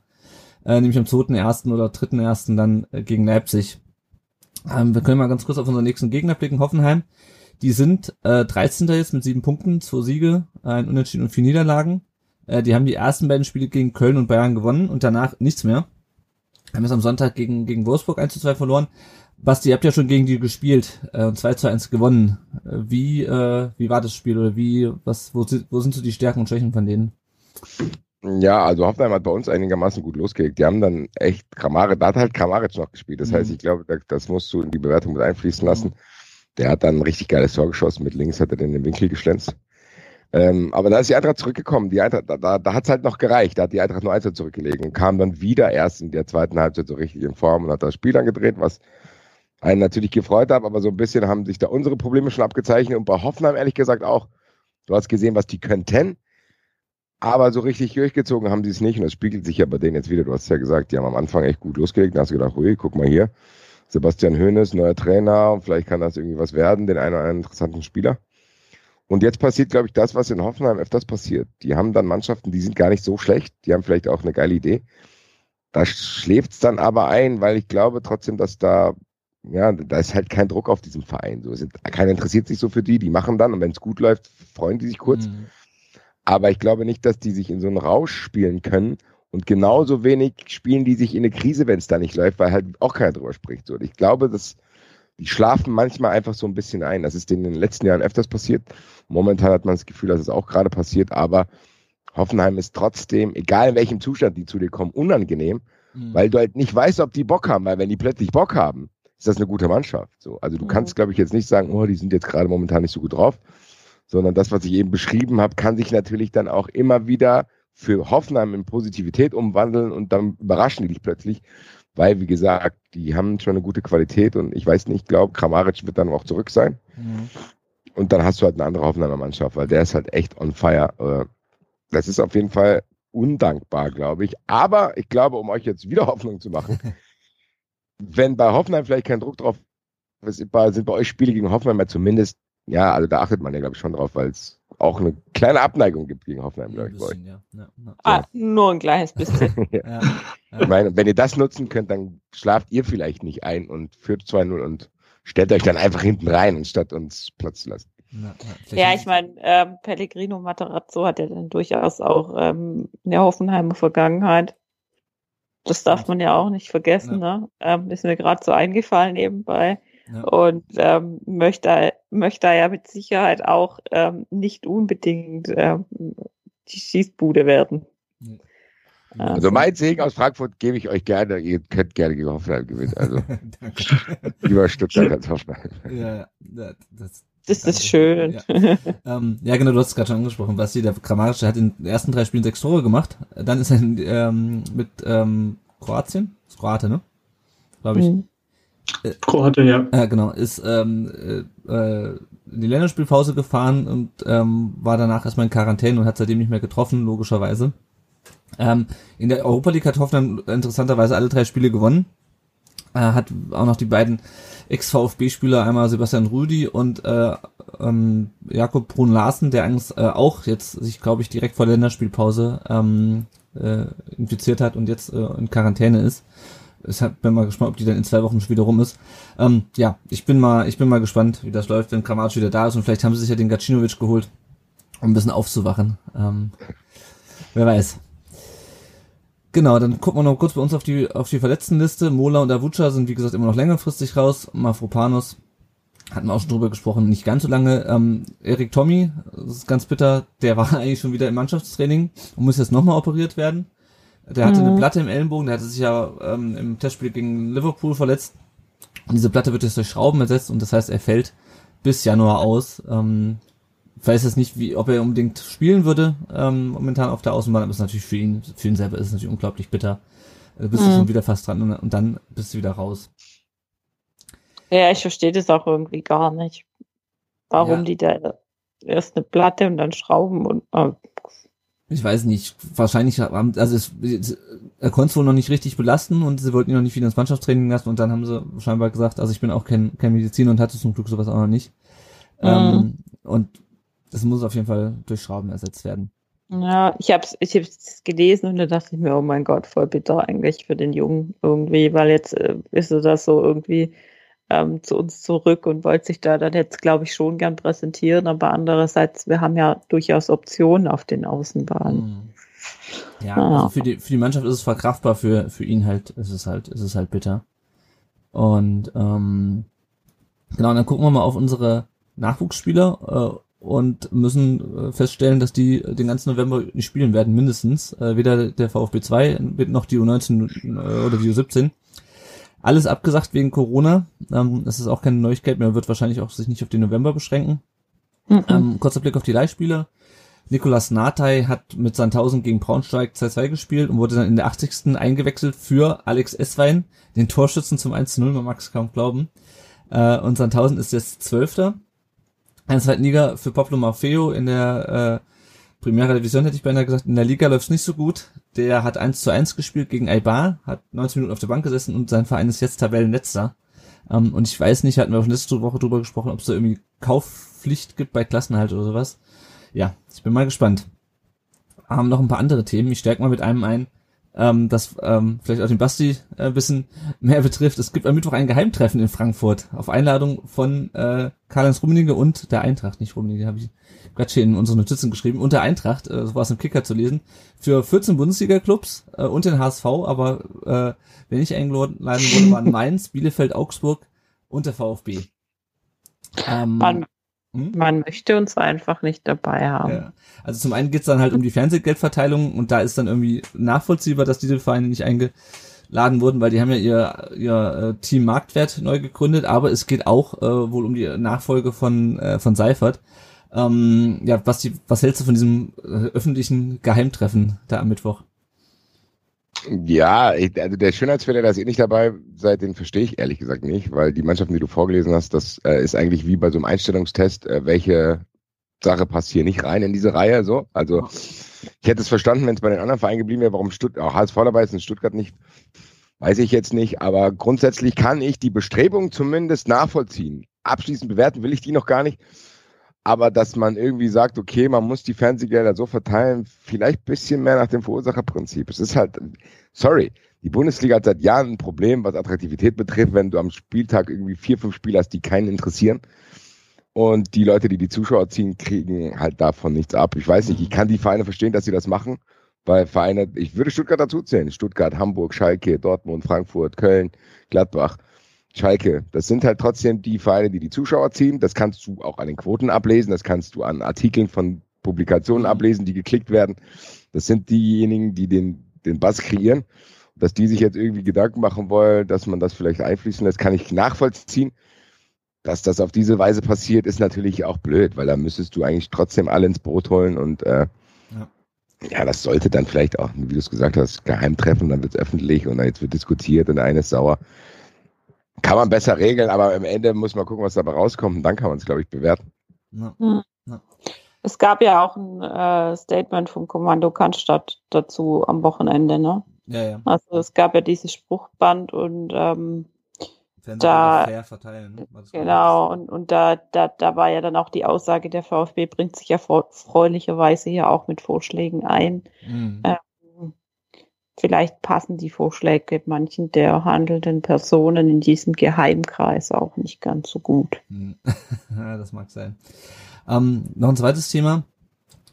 äh, nämlich am 2.1. oder 3.1. dann äh, gegen Leipzig. Ähm, wir können mal ganz kurz auf unseren nächsten Gegner blicken, Hoffenheim. Die sind äh, 13. jetzt mit sieben Punkten, zwei Siege, ein Unentschieden und vier Niederlagen. Äh, die haben die ersten beiden Spiele gegen Köln und Bayern gewonnen und danach nichts mehr. Haben es am Sonntag gegen, gegen Wolfsburg 1 zu 2 verloren. Basti, ihr habt ja schon gegen die gespielt äh, und 2 zu 1 gewonnen. Äh, wie, äh, wie war das Spiel oder wie, was, wo, wo sind so die Stärken und Schwächen von denen? Ja, also Hoffenheim hat bei uns einigermaßen gut losgelegt. Die haben dann echt Kramaric, da hat halt Kramaric noch gespielt. Das mhm. heißt, ich glaube, das musst du in die Bewertung mit einfließen lassen. Mhm. Der hat dann ein richtig geiles Tor geschossen. Mit links hat er den in den Winkel geschlänzt. Ähm, aber da ist die Eintracht zurückgekommen. Die Eintracht, da, da, da hat es halt noch gereicht. Da hat die Eintracht nur eins zurückgelegt und kam dann wieder erst in der zweiten Halbzeit so richtig in Form und hat das Spiel angedreht, was einen natürlich gefreut hat. Aber so ein bisschen haben sich da unsere Probleme schon abgezeichnet und bei Hoffenheim ehrlich gesagt auch. Du hast gesehen, was die könnten. Aber so richtig durchgezogen haben sie es nicht und das spiegelt sich ja bei denen jetzt wieder. Du hast ja gesagt, die haben am Anfang echt gut losgelegt. Da hast du gedacht, hui, guck mal hier. Sebastian Hoeneß, neuer Trainer, vielleicht kann das irgendwie was werden, den einen oder anderen interessanten Spieler. Und jetzt passiert, glaube ich, das, was in Hoffenheim öfters passiert. Die haben dann Mannschaften, die sind gar nicht so schlecht, die haben vielleicht auch eine geile Idee. Da schläft es dann aber ein, weil ich glaube trotzdem, dass da, ja, da ist halt kein Druck auf diesem Verein. So, sind, keiner interessiert sich so für die, die machen dann und wenn es gut läuft, freuen die sich kurz. Mhm. Aber ich glaube nicht, dass die sich in so einen Rausch spielen können und genauso wenig spielen die sich in eine Krise, wenn es da nicht läuft, weil halt auch keiner drüber spricht. So. Und ich glaube, dass die schlafen manchmal einfach so ein bisschen ein. Das ist denen in den letzten Jahren öfters passiert. Momentan hat man das Gefühl, dass es auch gerade passiert, aber Hoffenheim ist trotzdem, egal in welchem Zustand die zu dir kommen, unangenehm, mhm. weil du halt nicht weißt, ob die Bock haben, weil wenn die plötzlich Bock haben, ist das eine gute Mannschaft. So, also du mhm. kannst, glaube ich, jetzt nicht sagen, oh, die sind jetzt gerade momentan nicht so gut drauf, sondern das, was ich eben beschrieben habe, kann sich natürlich dann auch immer wieder für Hoffenheim in Positivität umwandeln und dann überraschen die dich plötzlich, weil, wie gesagt, die haben schon eine gute Qualität und ich weiß nicht, ich glaube, Kramaric wird dann auch zurück sein. Mhm. Und dann hast du halt eine andere Hoffenheimer Mannschaft, weil der ist halt echt on fire. Äh, das ist auf jeden Fall undankbar, glaube ich. Aber ich glaube, um euch jetzt wieder Hoffnung zu machen, wenn bei Hoffenheim vielleicht kein Druck drauf ist, sind bei euch Spiele gegen Hoffenheim ja zumindest, ja, also da achtet man ja, glaube ich, schon drauf, weil es auch eine kleine Abneigung gibt gegen Hoffenheim, glaube ich, euch. Ja. Ja, ja. Ah, nur ein kleines bisschen. Ich meine, wenn ihr das nutzen könnt, dann schlaft ihr vielleicht nicht ein und führt 2-0 und stellt euch dann einfach hinten rein, anstatt uns Platz zu lassen. Ja, ich meine, ähm, Pellegrino Materazzo hat ja dann durchaus auch ähm, eine Hoffenheimer Vergangenheit. Das darf man ja auch nicht vergessen, ne? Ähm, ist mir gerade so eingefallen nebenbei. Ja. Und ähm, möchte, möchte ja mit Sicherheit auch ähm, nicht unbedingt ähm, die Schießbude werden. Ja. Also mein Segen aus Frankfurt gebe ich euch gerne. Ihr könnt gerne gegen Hoffenheim gewinnen. Also lieber Stuttgart als Hoffenheim. Ja, das, das ist schön. Ja. ähm, ja, genau, du hast es gerade schon angesprochen. Basti, der Kramaric, hat in den ersten drei Spielen sechs Tore gemacht. Dann ist er ähm, mit ähm, Kroatien, das Kroate, ne? Glaube ich. Mhm Kroate, ja. Ja, genau, ist ähm, äh, äh, in die Länderspielpause gefahren und ähm, war danach erstmal in Quarantäne und hat seitdem nicht mehr getroffen, logischerweise. Ähm, in der Europa League hat Hoffenheim interessanterweise alle drei Spiele gewonnen. Äh, hat auch noch die beiden Ex-VfB-Spieler, einmal Sebastian Rüdi und äh, ähm, Jakob Brun Larsen, der eigentlich äh, auch jetzt sich, glaube ich, direkt vor der Länderspielpause ähm, äh, infiziert hat und jetzt äh, in Quarantäne ist. Ich bin mal gespannt, ob die dann in zwei Wochen schon wieder rum ist. Ähm, ja, ich bin mal, ich bin mal gespannt, wie das läuft, wenn Kramaric wieder da ist und vielleicht haben sie sich ja den Gacinovic geholt, um ein bisschen aufzuwachen. Ähm, wer weiß. Genau, dann gucken wir noch kurz bei uns auf die, auf die Verletztenliste. Mola und Avucha sind, wie gesagt, immer noch längerfristig raus. Mafropanos hatten wir auch schon drüber gesprochen, nicht ganz so lange. Ähm, Erik Tommy, das ist ganz bitter, der war eigentlich schon wieder im Mannschaftstraining und muss jetzt nochmal operiert werden. Der hatte mhm. eine Platte im Ellenbogen, der hatte sich ja ähm, im Testspiel gegen Liverpool verletzt. Und diese Platte wird jetzt durch Schrauben ersetzt und das heißt, er fällt bis Januar aus. Ähm, ich weiß jetzt nicht, wie, ob er unbedingt spielen würde, ähm, momentan auf der Außenbahn, aber es ist natürlich für ihn, für ihn selber ist es natürlich unglaublich bitter. Du bist mhm. du schon wieder fast dran und, und, dann bist du wieder raus. Ja, ich verstehe das auch irgendwie gar nicht. Warum ja. die da erst eine Platte und dann Schrauben und äh, ich weiß nicht, wahrscheinlich haben, also es, er konnte es wohl noch nicht richtig belasten und sie wollten ihn noch nicht wieder ins Mannschaftstraining lassen und dann haben sie scheinbar gesagt, also ich bin auch kein, kein Mediziner und hatte zum Glück sowas auch noch nicht. Mhm. Ähm, und das muss auf jeden Fall durch Schrauben ersetzt werden. Ja, ich habe es ich hab's gelesen und da dachte ich mir, oh mein Gott, voll bitter eigentlich für den Jungen irgendwie, weil jetzt äh, ist er das so irgendwie ähm, zu uns zurück und wollte sich da dann jetzt, glaube ich, schon gern präsentieren, aber andererseits, wir haben ja durchaus Optionen auf den Außenbahnen. Mhm. Ja, ja. Also für die, für die Mannschaft ist es verkraftbar, für, für ihn halt, ist es halt, ist es halt bitter. Und ähm, genau, dann gucken wir mal auf unsere Nachwuchsspieler. Äh, und müssen äh, feststellen, dass die den ganzen November nicht spielen werden, mindestens. Äh, weder der VfB 2 noch die U19 äh, oder die U17. Alles abgesagt wegen Corona. Ähm, das ist auch keine Neuigkeit mehr, wird wahrscheinlich auch sich nicht auf den November beschränken. Mhm. Ähm, kurzer Blick auf die Leihspieler. Nikolas Natay hat mit Sandhausen gegen Braunschweig 2-2 gespielt und wurde dann in der 80. eingewechselt für Alex Esswein, den Torschützen zum 1-0, man mag es kaum glauben. Äh, und Sandhausen ist jetzt Zwölfter in der zweiten Liga für Pablo Maffeo in der äh, Primera Division hätte ich beinahe gesagt, in der Liga läuft's nicht so gut. Der hat 1 zu 1 gespielt gegen Eibar, hat 19 Minuten auf der Bank gesessen und sein Verein ist jetzt Tabellenletzter. Ähm, und ich weiß nicht, hatten wir auch letzte Woche drüber gesprochen, ob es da irgendwie Kaufpflicht gibt bei Klassenhalt oder sowas. Ja, ich bin mal gespannt. Haben noch ein paar andere Themen. Ich stärke mal mit einem ein, ähm, das ähm, vielleicht auch den Basti äh, ein bisschen mehr betrifft. Es gibt am Mittwoch ein Geheimtreffen in Frankfurt auf Einladung von äh, Karl-Heinz Rummenigge und der Eintracht, nicht Rummenigge, habe ich gerade hier in unsere Notizen geschrieben, und der Eintracht, äh, so war es im Kicker zu lesen, für 14 Bundesliga-Clubs äh, und den HSV, aber äh, wenn ich eingeladen wurde, waren Mainz, Bielefeld, Augsburg und der VfB. Ähm, hm? Man möchte uns einfach nicht dabei haben. Ja. Also zum einen geht's dann halt um die Fernsehgeldverteilung und da ist dann irgendwie nachvollziehbar, dass diese Vereine nicht eingeladen wurden, weil die haben ja ihr, ihr äh, Team Marktwert neu gegründet, aber es geht auch äh, wohl um die Nachfolge von, äh, von Seifert. Ähm, ja, was, die, was hältst du von diesem äh, öffentlichen Geheimtreffen da am Mittwoch? Ja, also der Schönheitsfehler, dass ihr nicht dabei seid, den verstehe ich ehrlich gesagt nicht, weil die Mannschaften, die du vorgelesen hast, das äh, ist eigentlich wie bei so einem Einstellungstest, äh, welche Sache passt hier nicht rein in diese Reihe. So, also ich hätte es verstanden, wenn es bei den anderen Vereinen geblieben wäre, warum Stuttgart, auch HSV dabei ist in Stuttgart nicht, weiß ich jetzt nicht. Aber grundsätzlich kann ich die Bestrebung zumindest nachvollziehen. Abschließend bewerten will ich die noch gar nicht. Aber dass man irgendwie sagt, okay, man muss die Fernsehgelder so verteilen, vielleicht bisschen mehr nach dem Verursacherprinzip. Es ist halt, sorry, die Bundesliga hat seit Jahren ein Problem, was Attraktivität betrifft, wenn du am Spieltag irgendwie vier, fünf Spiele hast, die keinen interessieren. Und die Leute, die die Zuschauer ziehen, kriegen halt davon nichts ab. Ich weiß nicht, ich kann die Vereine verstehen, dass sie das machen, weil Vereine, ich würde Stuttgart dazu zählen. Stuttgart, Hamburg, Schalke, Dortmund, Frankfurt, Köln, Gladbach. Schalke, das sind halt trotzdem die Vereine, die die Zuschauer ziehen. Das kannst du auch an den Quoten ablesen, das kannst du an Artikeln von Publikationen ablesen, die geklickt werden. Das sind diejenigen, die den, den Bass kreieren. Dass die sich jetzt irgendwie Gedanken machen wollen, dass man das vielleicht einfließen lässt, kann ich nachvollziehen. Dass das auf diese Weise passiert, ist natürlich auch blöd, weil da müsstest du eigentlich trotzdem alle ins Boot holen und äh, ja. ja, das sollte dann vielleicht auch, wie du es gesagt hast, geheim treffen, dann wird es öffentlich und dann jetzt wird diskutiert und der eine ist sauer Kann man besser regeln, aber am Ende muss man gucken, was dabei rauskommt und dann kann man es, glaube ich, bewerten. Ja. Ja. Es gab ja auch ein äh, Statement vom Kommando Cannstatt dazu am Wochenende, ne? Ja, ja. Also es gab ja dieses Spruchband und ähm, da verteilen, genau und, und da, da da war ja dann auch die Aussage der VfB bringt sich ja freundlicherweise hier auch mit Vorschlägen ein mhm. ähm, vielleicht passen die Vorschläge manchen der handelnden Personen in diesem Geheimkreis auch nicht ganz so gut ja, das mag sein ähm, noch ein zweites Thema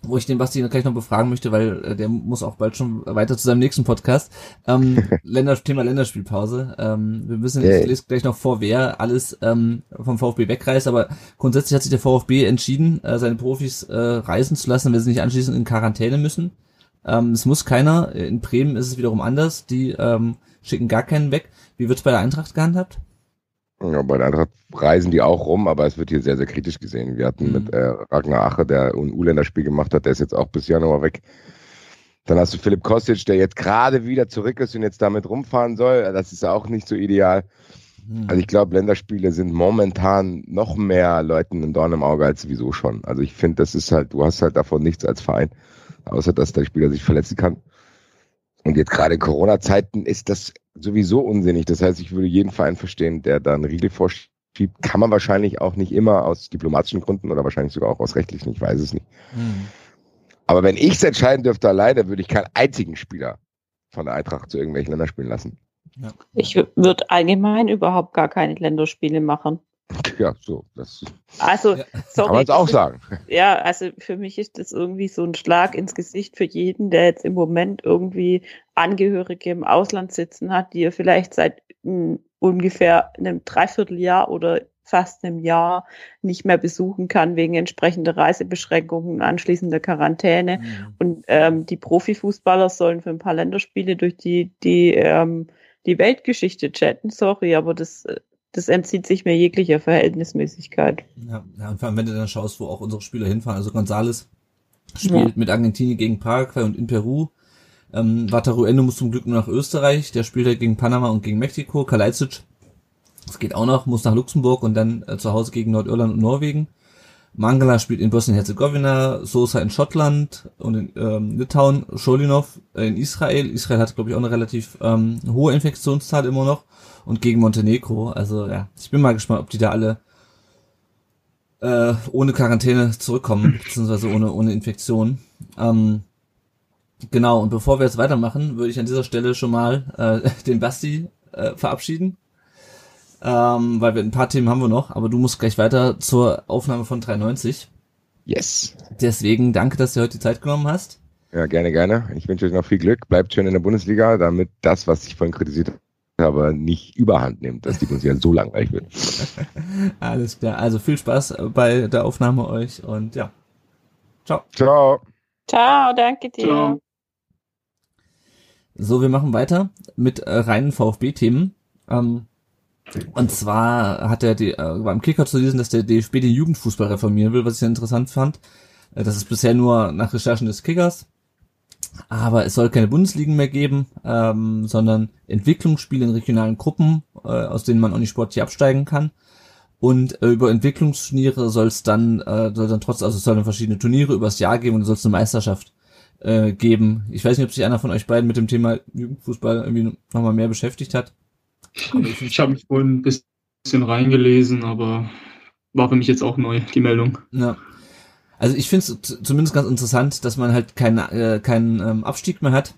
wo ich den Basti gleich noch befragen möchte, weil äh, der muss auch bald schon weiter zu seinem nächsten Podcast. Ähm, Länder, Thema Länderspielpause. Ähm, wir müssen yeah. jetzt gleich noch vor, wer alles ähm, vom VfB wegreist, aber grundsätzlich hat sich der VfB entschieden, äh, seine Profis äh, reisen zu lassen, wenn sie nicht anschließend in Quarantäne müssen. Ähm, es muss keiner. In Bremen ist es wiederum anders. Die ähm, schicken gar keinen weg. Wie wird's bei der Eintracht gehandhabt? Ja, bei der Eintracht reisen die auch rum, aber es wird hier sehr, sehr kritisch gesehen. Wir hatten mhm. mit äh, Ragnar Ache, der ein U-Länderspiel gemacht hat, der ist jetzt auch bis Januar weg. Dann hast du Philipp Kostic, der jetzt gerade wieder zurück ist und jetzt damit rumfahren soll. Das ist auch nicht so ideal. Mhm. Also ich glaube, Länderspiele sind momentan noch mehr Leuten ein Dorn im Auge als sowieso schon. Also ich finde, das ist halt, du hast halt davon nichts als Verein, außer dass der Spieler sich verletzen kann. Und jetzt gerade in Corona-Zeiten ist das sowieso unsinnig. Das heißt, ich würde jeden Verein verstehen, der da einen Riegel vorschiebt. Kann man wahrscheinlich auch nicht immer aus diplomatischen Gründen oder wahrscheinlich sogar auch aus rechtlichen, ich weiß es nicht. Mhm. Aber wenn ich es entscheiden dürfte alleine, würde ich keinen einzigen Spieler von der Eintracht zu irgendwelchen Länderspielen lassen. Ja. Ich würde allgemein überhaupt gar keine Länderspiele machen. Ja, so. Das also, sorry, kann man es auch sagen. Ja, also für mich ist das irgendwie so ein Schlag ins Gesicht für jeden, der jetzt im Moment irgendwie Angehörige im Ausland sitzen hat, die er vielleicht seit m, ungefähr einem Dreivierteljahr oder fast einem Jahr nicht mehr besuchen kann wegen entsprechender Reisebeschränkungen und anschließender Quarantäne. Mhm. Und ähm, die Profifußballer sollen für ein paar Länderspiele durch die, die, ähm, die Weltgeschichte chatten. Sorry, aber das äh, das entzieht sich mir jeglicher Verhältnismäßigkeit. Ja, ja, und vor allem, wenn du dann schaust, wo auch unsere Spieler hinfahren, also Gonzales spielt ja. mit Argentinien gegen Paraguay und in Peru. Ähm, Wataruendo muss zum Glück nur nach Österreich, der spielt halt gegen Panama und gegen Mexiko. Kalajdzic, das geht auch noch, muss nach Luxemburg und dann äh, zu Hause gegen Nordirland und Norwegen. Mangala spielt in Bosnien-Herzegowina, Sosa in Schottland und in ähm, Litauen, Scholinov in Israel. Israel hat, glaube ich, auch eine relativ ähm, hohe Infektionszahl immer noch und gegen Montenegro. Also ja, ich bin mal gespannt, ob die da alle äh, ohne Quarantäne zurückkommen, beziehungsweise ohne, ohne Infektion. Ähm, genau, und bevor wir jetzt weitermachen, würde ich an dieser Stelle schon mal äh, den Basti äh, verabschieden. Ähm, weil wir ein paar Themen haben wir noch, aber du musst gleich weiter zur Aufnahme von 93. Yes. Deswegen danke, dass du heute die Zeit genommen hast. Ja, gerne, gerne. Ich wünsche euch noch viel Glück. Bleibt schön in der Bundesliga, damit das, was ich vorhin kritisiert aber nicht überhand nimmt, dass die Bundesliga so langweilig wird. Alles klar. Also viel Spaß bei der Aufnahme euch und ja. Ciao. Ciao. Ciao, danke dir. Ciao. So, wir machen weiter mit äh, reinen VfB-Themen. Ähm, und zwar hat er die, äh, beim Kicker zu lesen, dass der DFB den Jugendfußball reformieren will, was ich sehr interessant fand. Äh, das ist bisher nur nach Recherchen des Kickers. Aber es soll keine Bundesligen mehr geben, ähm, sondern Entwicklungsspiele in regionalen Gruppen, äh, aus denen man auch nicht sportlich absteigen kann. Und äh, über Entwicklungsturniere soll es dann, äh, soll dann trotzdem, also es soll dann verschiedene Turniere übers Jahr geben und soll es eine Meisterschaft äh, geben. Ich weiß nicht, ob sich einer von euch beiden mit dem Thema Jugendfußball irgendwie nochmal mehr beschäftigt hat. Ich, ich habe mich vorhin ein bisschen reingelesen, aber war für mich jetzt auch neu, die Meldung. Ja. Also ich finde es zumindest ganz interessant, dass man halt keinen äh, keinen ähm, Abstieg mehr hat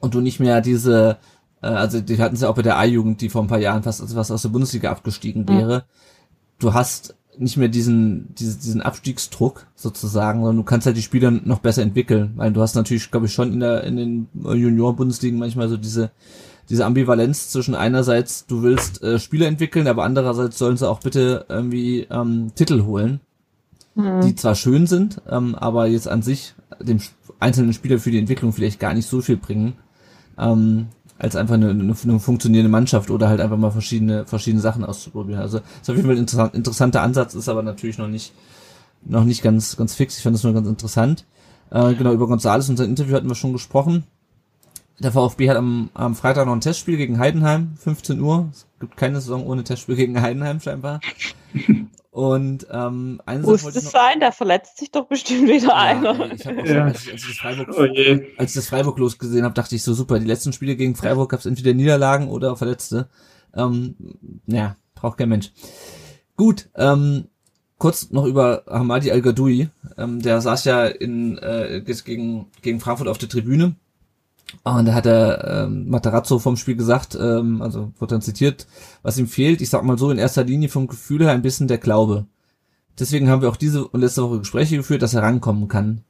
und du nicht mehr diese, äh, also die hatten es ja auch bei der A-Jugend, die vor ein paar Jahren fast also was aus der Bundesliga abgestiegen wäre. Mhm. Du hast nicht mehr diesen, diesen, diesen Abstiegsdruck sozusagen, sondern du kannst halt die Spieler noch besser entwickeln, weil du hast natürlich, glaube ich, schon in der in den Junior-Bundesligen manchmal so diese diese Ambivalenz zwischen einerseits du willst äh, Spieler entwickeln, aber andererseits sollen sie auch bitte irgendwie ähm, Titel holen mhm. die zwar schön sind, ähm, aber jetzt an sich dem einzelnen Spieler für die Entwicklung vielleicht gar nicht so viel bringen, ähm, als einfach eine, eine, eine funktionierende Mannschaft oder halt einfach mal verschiedene, verschiedene Sachen auszuprobieren. Also ist auf jeden Fall ein interessant, interessanter Ansatz, ist aber natürlich noch nicht, noch nicht ganz, ganz fix. Ich fand das nur ganz interessant. Äh, genau, über Gonzales, unser Interview hatten wir schon gesprochen. Der VfB hat am, am Freitag noch ein Testspiel gegen Heidenheim, 15 Uhr. Es gibt keine Saison ohne Testspiel gegen Heidenheim scheinbar. Und ähm, eine Muss Sache es sein, da verletzt sich doch bestimmt wieder ja, einer. Ich hab auch ja. als, ich, als, ich das Freiburg, oh als ich das Freiburg losgesehen habe, dachte ich so super. Die letzten Spiele gegen Freiburg gab es entweder Niederlagen oder Verletzte. Ähm, ja, braucht kein Mensch. Gut, ähm, kurz noch über Hamadi Al-Gadoui. Ähm, der saß ja in äh, gegen, gegen Frankfurt auf der Tribüne und da hat er ähm, Matarazzo vom Spiel gesagt, ähm, also wird dann zitiert, was ihm fehlt, ich sag mal so, in erster Linie vom Gefühl her ein bisschen der Glaube. Deswegen haben wir auch diese und letzte Woche Gespräche geführt, dass er rankommen kann.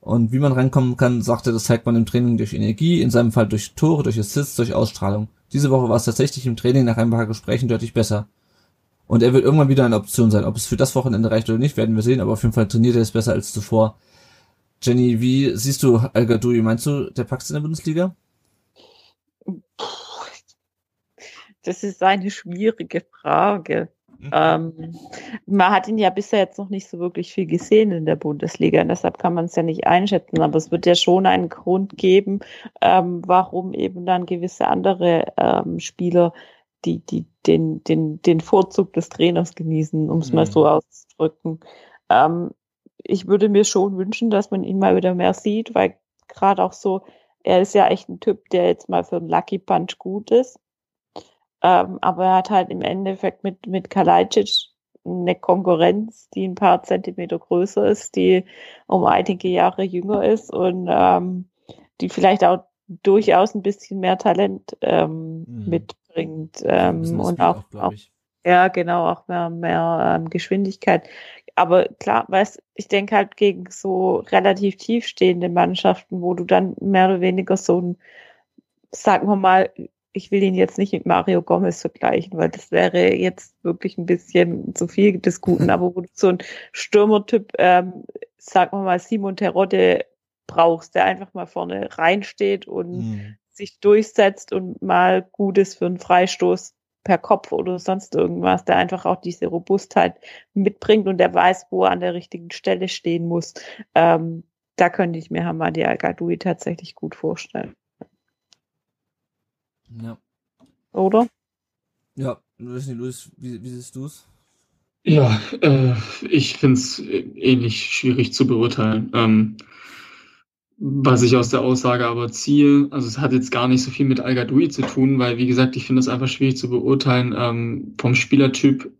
Und wie man rankommen kann, sagt er, das zeigt man im Training durch Energie, in seinem Fall durch Tore, durch Assists, durch Ausstrahlung. Diese Woche war es tatsächlich im Training nach ein paar Gesprächen deutlich besser. Und er wird irgendwann wieder eine Option sein. Ob es für das Wochenende reicht oder nicht, werden wir sehen, aber auf jeden Fall trainiert er es besser als zuvor. Jenny, wie siehst du Al Gadoui? Meinst du, der packt in der Bundesliga? Das ist eine schwierige Frage. Mhm. Ähm, man hat ihn ja bisher jetzt noch nicht so wirklich viel gesehen in der Bundesliga und deshalb kann man es ja nicht einschätzen, aber es wird ja schon einen Grund geben, ähm, warum eben dann gewisse andere ähm, Spieler die, die den, den, den Vorzug des Trainers genießen, um es mhm. mal so auszudrücken. Ähm, ich würde mir schon wünschen, dass man ihn mal wieder mehr sieht, weil gerade auch so, er ist ja echt ein Typ, der jetzt mal für einen Lucky Punch gut ist. Ähm, aber er hat halt im Endeffekt mit, mit Kalajdzic eine Konkurrenz, die ein paar Zentimeter größer ist, die um einige Jahre jünger ist und ähm, die vielleicht auch durchaus ein bisschen mehr Talent ähm, mhm. mitbringt ähm, und auch, auch, ja genau auch mehr mehr ähm, Geschwindigkeit aber klar, weißt, ich denke halt gegen so relativ tiefstehende Mannschaften, wo du dann mehr oder weniger so ein, sagen wir mal, ich will ihn jetzt nicht mit Mario Gomez vergleichen, weil das wäre jetzt wirklich ein bisschen zu viel des Guten, aber wo du so ein Stürmertyp, ähm, sagen wir mal, Simon Terodde brauchst, der einfach mal vorne reinsteht und mhm. sich durchsetzt und mal Gutes für einen Freistoß per Kopf oder sonst irgendwas, der einfach auch diese Robustheit mitbringt und der weiß, wo er an der richtigen Stelle stehen muss. Ähm, da könnte ich mir Hamadi Al-Gadoui tatsächlich gut vorstellen. Ja. Oder? Ja, Luis, wie, wie siehst du es? Ja, äh, ich finde es ähnlich schwierig zu beurteilen. Ähm, was ich aus der Aussage aber ziehe, also es hat jetzt gar nicht so viel mit al zu tun, weil wie gesagt, ich finde es einfach schwierig zu beurteilen. Ähm, vom Spielertyp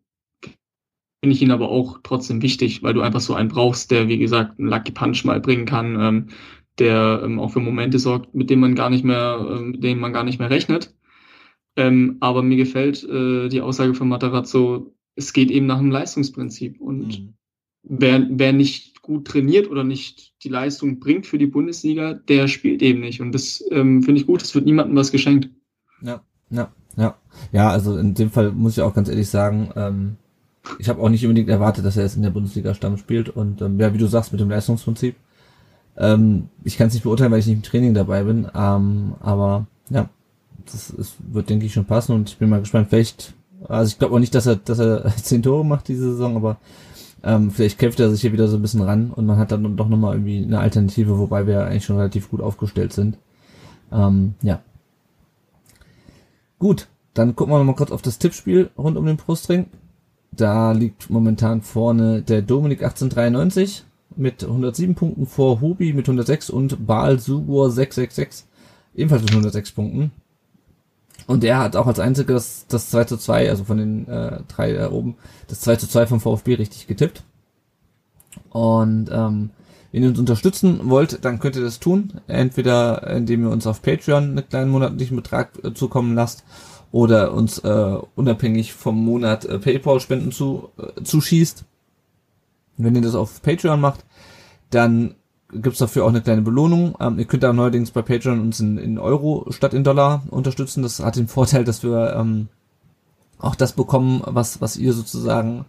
finde ich ihn aber auch trotzdem wichtig, weil du einfach so einen brauchst, der wie gesagt einen Lucky Punch mal bringen kann, ähm, der ähm, auch für Momente sorgt, mit denen man gar nicht mehr, äh, mit denen man gar nicht mehr rechnet. Ähm, aber mir gefällt äh, die Aussage von Matarazzo, es geht eben nach einem Leistungsprinzip und mhm. wer, wer nicht gut trainiert oder nicht die Leistung bringt für die Bundesliga, der spielt eben nicht. Und das ähm, finde ich gut, es wird niemandem was geschenkt. Ja, ja, ja. Ja, also in dem Fall muss ich auch ganz ehrlich sagen, ähm, ich habe auch nicht unbedingt erwartet, dass er jetzt in der Bundesliga Stamm spielt. Und ähm, ja, wie du sagst, mit dem Leistungsprinzip. Ähm, ich kann es nicht beurteilen, weil ich nicht im Training dabei bin. Ähm, aber ja, das, das wird, denke ich, schon passen. Und ich bin mal gespannt, vielleicht, also ich glaube auch nicht, dass er, dass er zehn Tore macht diese Saison, aber ähm, vielleicht kämpft er sich hier wieder so ein bisschen ran und man hat dann doch nochmal irgendwie eine Alternative, wobei wir eigentlich schon relativ gut aufgestellt sind. Ähm, ja. Gut, dann gucken wir nochmal kurz auf das Tippspiel rund um den Brustring. Da liegt momentan vorne der Dominik 1893 mit 107 Punkten vor Hubi mit 106 und Baal Subur 666 ebenfalls mit 106 Punkten. Und der hat auch als einziger das, das 2 zu 2, also von den äh, drei da oben, das 2 zu 2 vom VfB richtig getippt. Und ähm, wenn ihr uns unterstützen wollt, dann könnt ihr das tun. Entweder indem ihr uns auf Patreon einen kleinen monatlichen Betrag äh, zukommen lasst oder uns äh, unabhängig vom Monat äh, PayPal-Spenden zu, äh, zuschießt. Wenn ihr das auf Patreon macht, dann gibt's dafür auch eine kleine Belohnung. Ähm, ihr könnt auch neuerdings bei Patreon uns in, in Euro statt in Dollar unterstützen. Das hat den Vorteil, dass wir ähm, auch das bekommen, was, was ihr sozusagen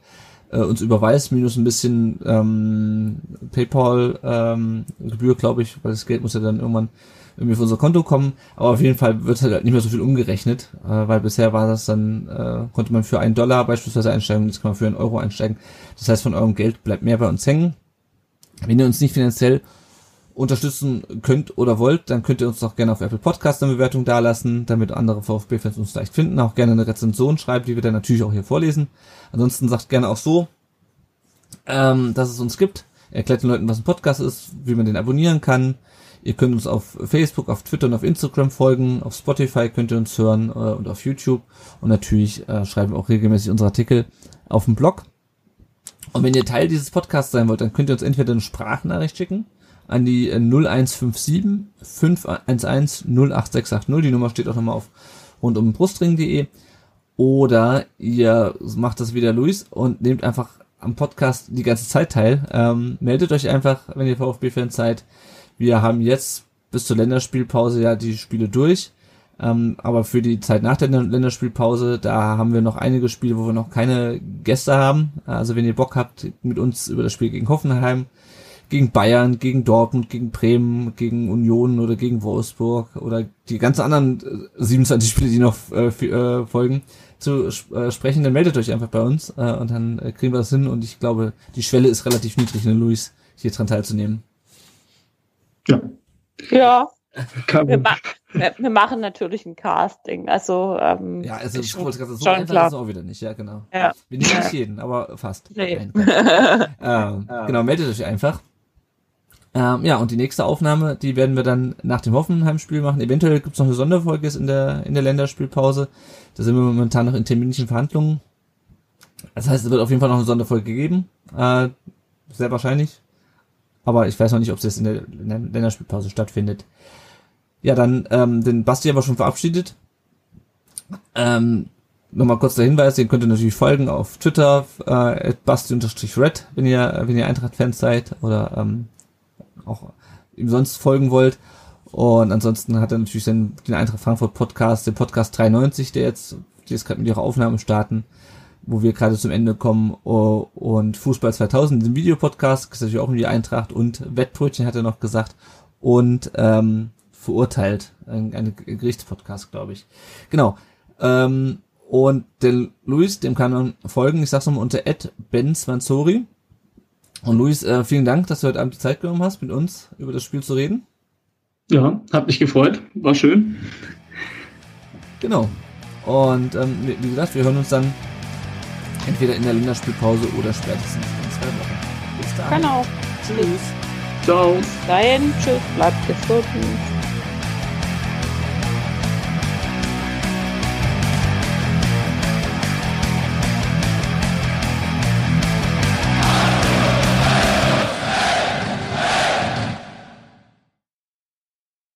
äh, uns überweist, minus ein bisschen ähm, PayPal-Gebühr, ähm, glaube ich, weil das Geld muss ja dann irgendwann irgendwie auf unser Konto kommen. Aber auf jeden Fall wird halt nicht mehr so viel umgerechnet, äh, weil bisher war das dann, äh, konnte man für einen Dollar beispielsweise einsteigen, jetzt kann man für einen Euro einsteigen. Das heißt, von eurem Geld bleibt mehr bei uns hängen. Wenn ihr uns nicht finanziell unterstützen könnt oder wollt, dann könnt ihr uns doch gerne auf Apple Podcast eine Bewertung dalassen, damit andere VfB-Fans uns leicht finden. Auch gerne eine Rezension schreiben, die wir dann natürlich auch hier vorlesen. Ansonsten sagt gerne auch so, ähm, dass es uns gibt. Erklärt den Leuten, was ein Podcast ist, wie man den abonnieren kann. Ihr könnt uns auf Facebook, auf Twitter und auf Instagram folgen. Auf Spotify könnt ihr uns hören äh, und auf YouTube. Und natürlich äh, schreiben wir auch regelmäßig unsere Artikel auf dem Blog. Und wenn ihr Teil dieses Podcasts sein wollt, dann könnt ihr uns entweder eine Sprachnachricht schicken an die 0157 511 08680. Die Nummer steht auch nochmal auf rundumbrustring.de. Oder ihr macht das wieder Luis und nehmt einfach am Podcast die ganze Zeit teil. Ähm, meldet euch einfach, wenn ihr VfB-Fans seid. Wir haben jetzt bis zur Länderspielpause ja die Spiele durch. Ähm, aber für die Zeit nach der Länderspielpause, da haben wir noch einige Spiele, wo wir noch keine Gäste haben. Also wenn ihr Bock habt, mit uns über das Spiel gegen Hoffenheim, gegen Bayern, gegen Dortmund, gegen Bremen, gegen Union oder gegen Wolfsburg oder die ganzen anderen 27 äh, Spiele, die noch äh, äh, folgen, zu äh, sprechen, dann meldet euch einfach bei uns äh, und dann äh, kriegen wir das hin und ich glaube, die Schwelle ist relativ niedrig, ne, Luis, hier dran teilzunehmen. Ja. Ja, wir, ma wir, wir, machen natürlich ein Casting. Also, ähm, ja, also ich wollte gerade so einfach klar. ist auch wieder nicht, ja, genau. Ja. Wir nehmen nicht jeden, aber fast. Nee. ähm, genau, meldet euch einfach. Ähm, ja, und die nächste Aufnahme, die werden wir dann nach dem Hoffenheim-Spiel machen. Eventuell gibt's noch eine Sonderfolge in der, in der Länderspielpause. Da sind wir momentan noch in terminlichen Verhandlungen. Das heißt, es wird auf jeden Fall noch eine Sonderfolge geben. Äh, sehr wahrscheinlich. Aber ich weiß noch nicht, ob es jetzt in der Länderspielpause stattfindet. Ja, dann, ähm, den Basti haben wir schon verabschiedet. Ähm, Nochmal kurz der Hinweis, ihr könnt ihr natürlich folgen auf Twitter, äh, basti-red, wenn ihr, wenn ihr Eintracht-Fans seid oder ähm, auch ihm sonst folgen wollt. Und ansonsten hat er natürlich den, den Eintracht Frankfurt Podcast, den Podcast 93, der jetzt, die jetzt gerade mit ihrer Aufnahme starten, wo wir gerade zum Ende kommen. Und Fußball 2000, den Videopodcast, ist natürlich auch um die Eintracht und Wettbrötchen hat er noch gesagt. Und ähm, verurteilt. Ein, ein Gerichtspodcast, glaube ich. Genau. Ähm, und der Luis, dem kann man folgen, ich sag's nochmal unter Ed Ben Svanzori. Und Luis, äh, vielen Dank, dass du heute Abend die Zeit genommen hast, mit uns über das Spiel zu reden. Ja, hat mich gefreut, war schön. Genau. Und ähm, wie gesagt, wir hören uns dann entweder in der Länderspielpause oder spätestens in zwei Wochen. Bis dahin. Genau. Tschüss. Ciao. Bis dahin. Tschüss. Bleibt gesund.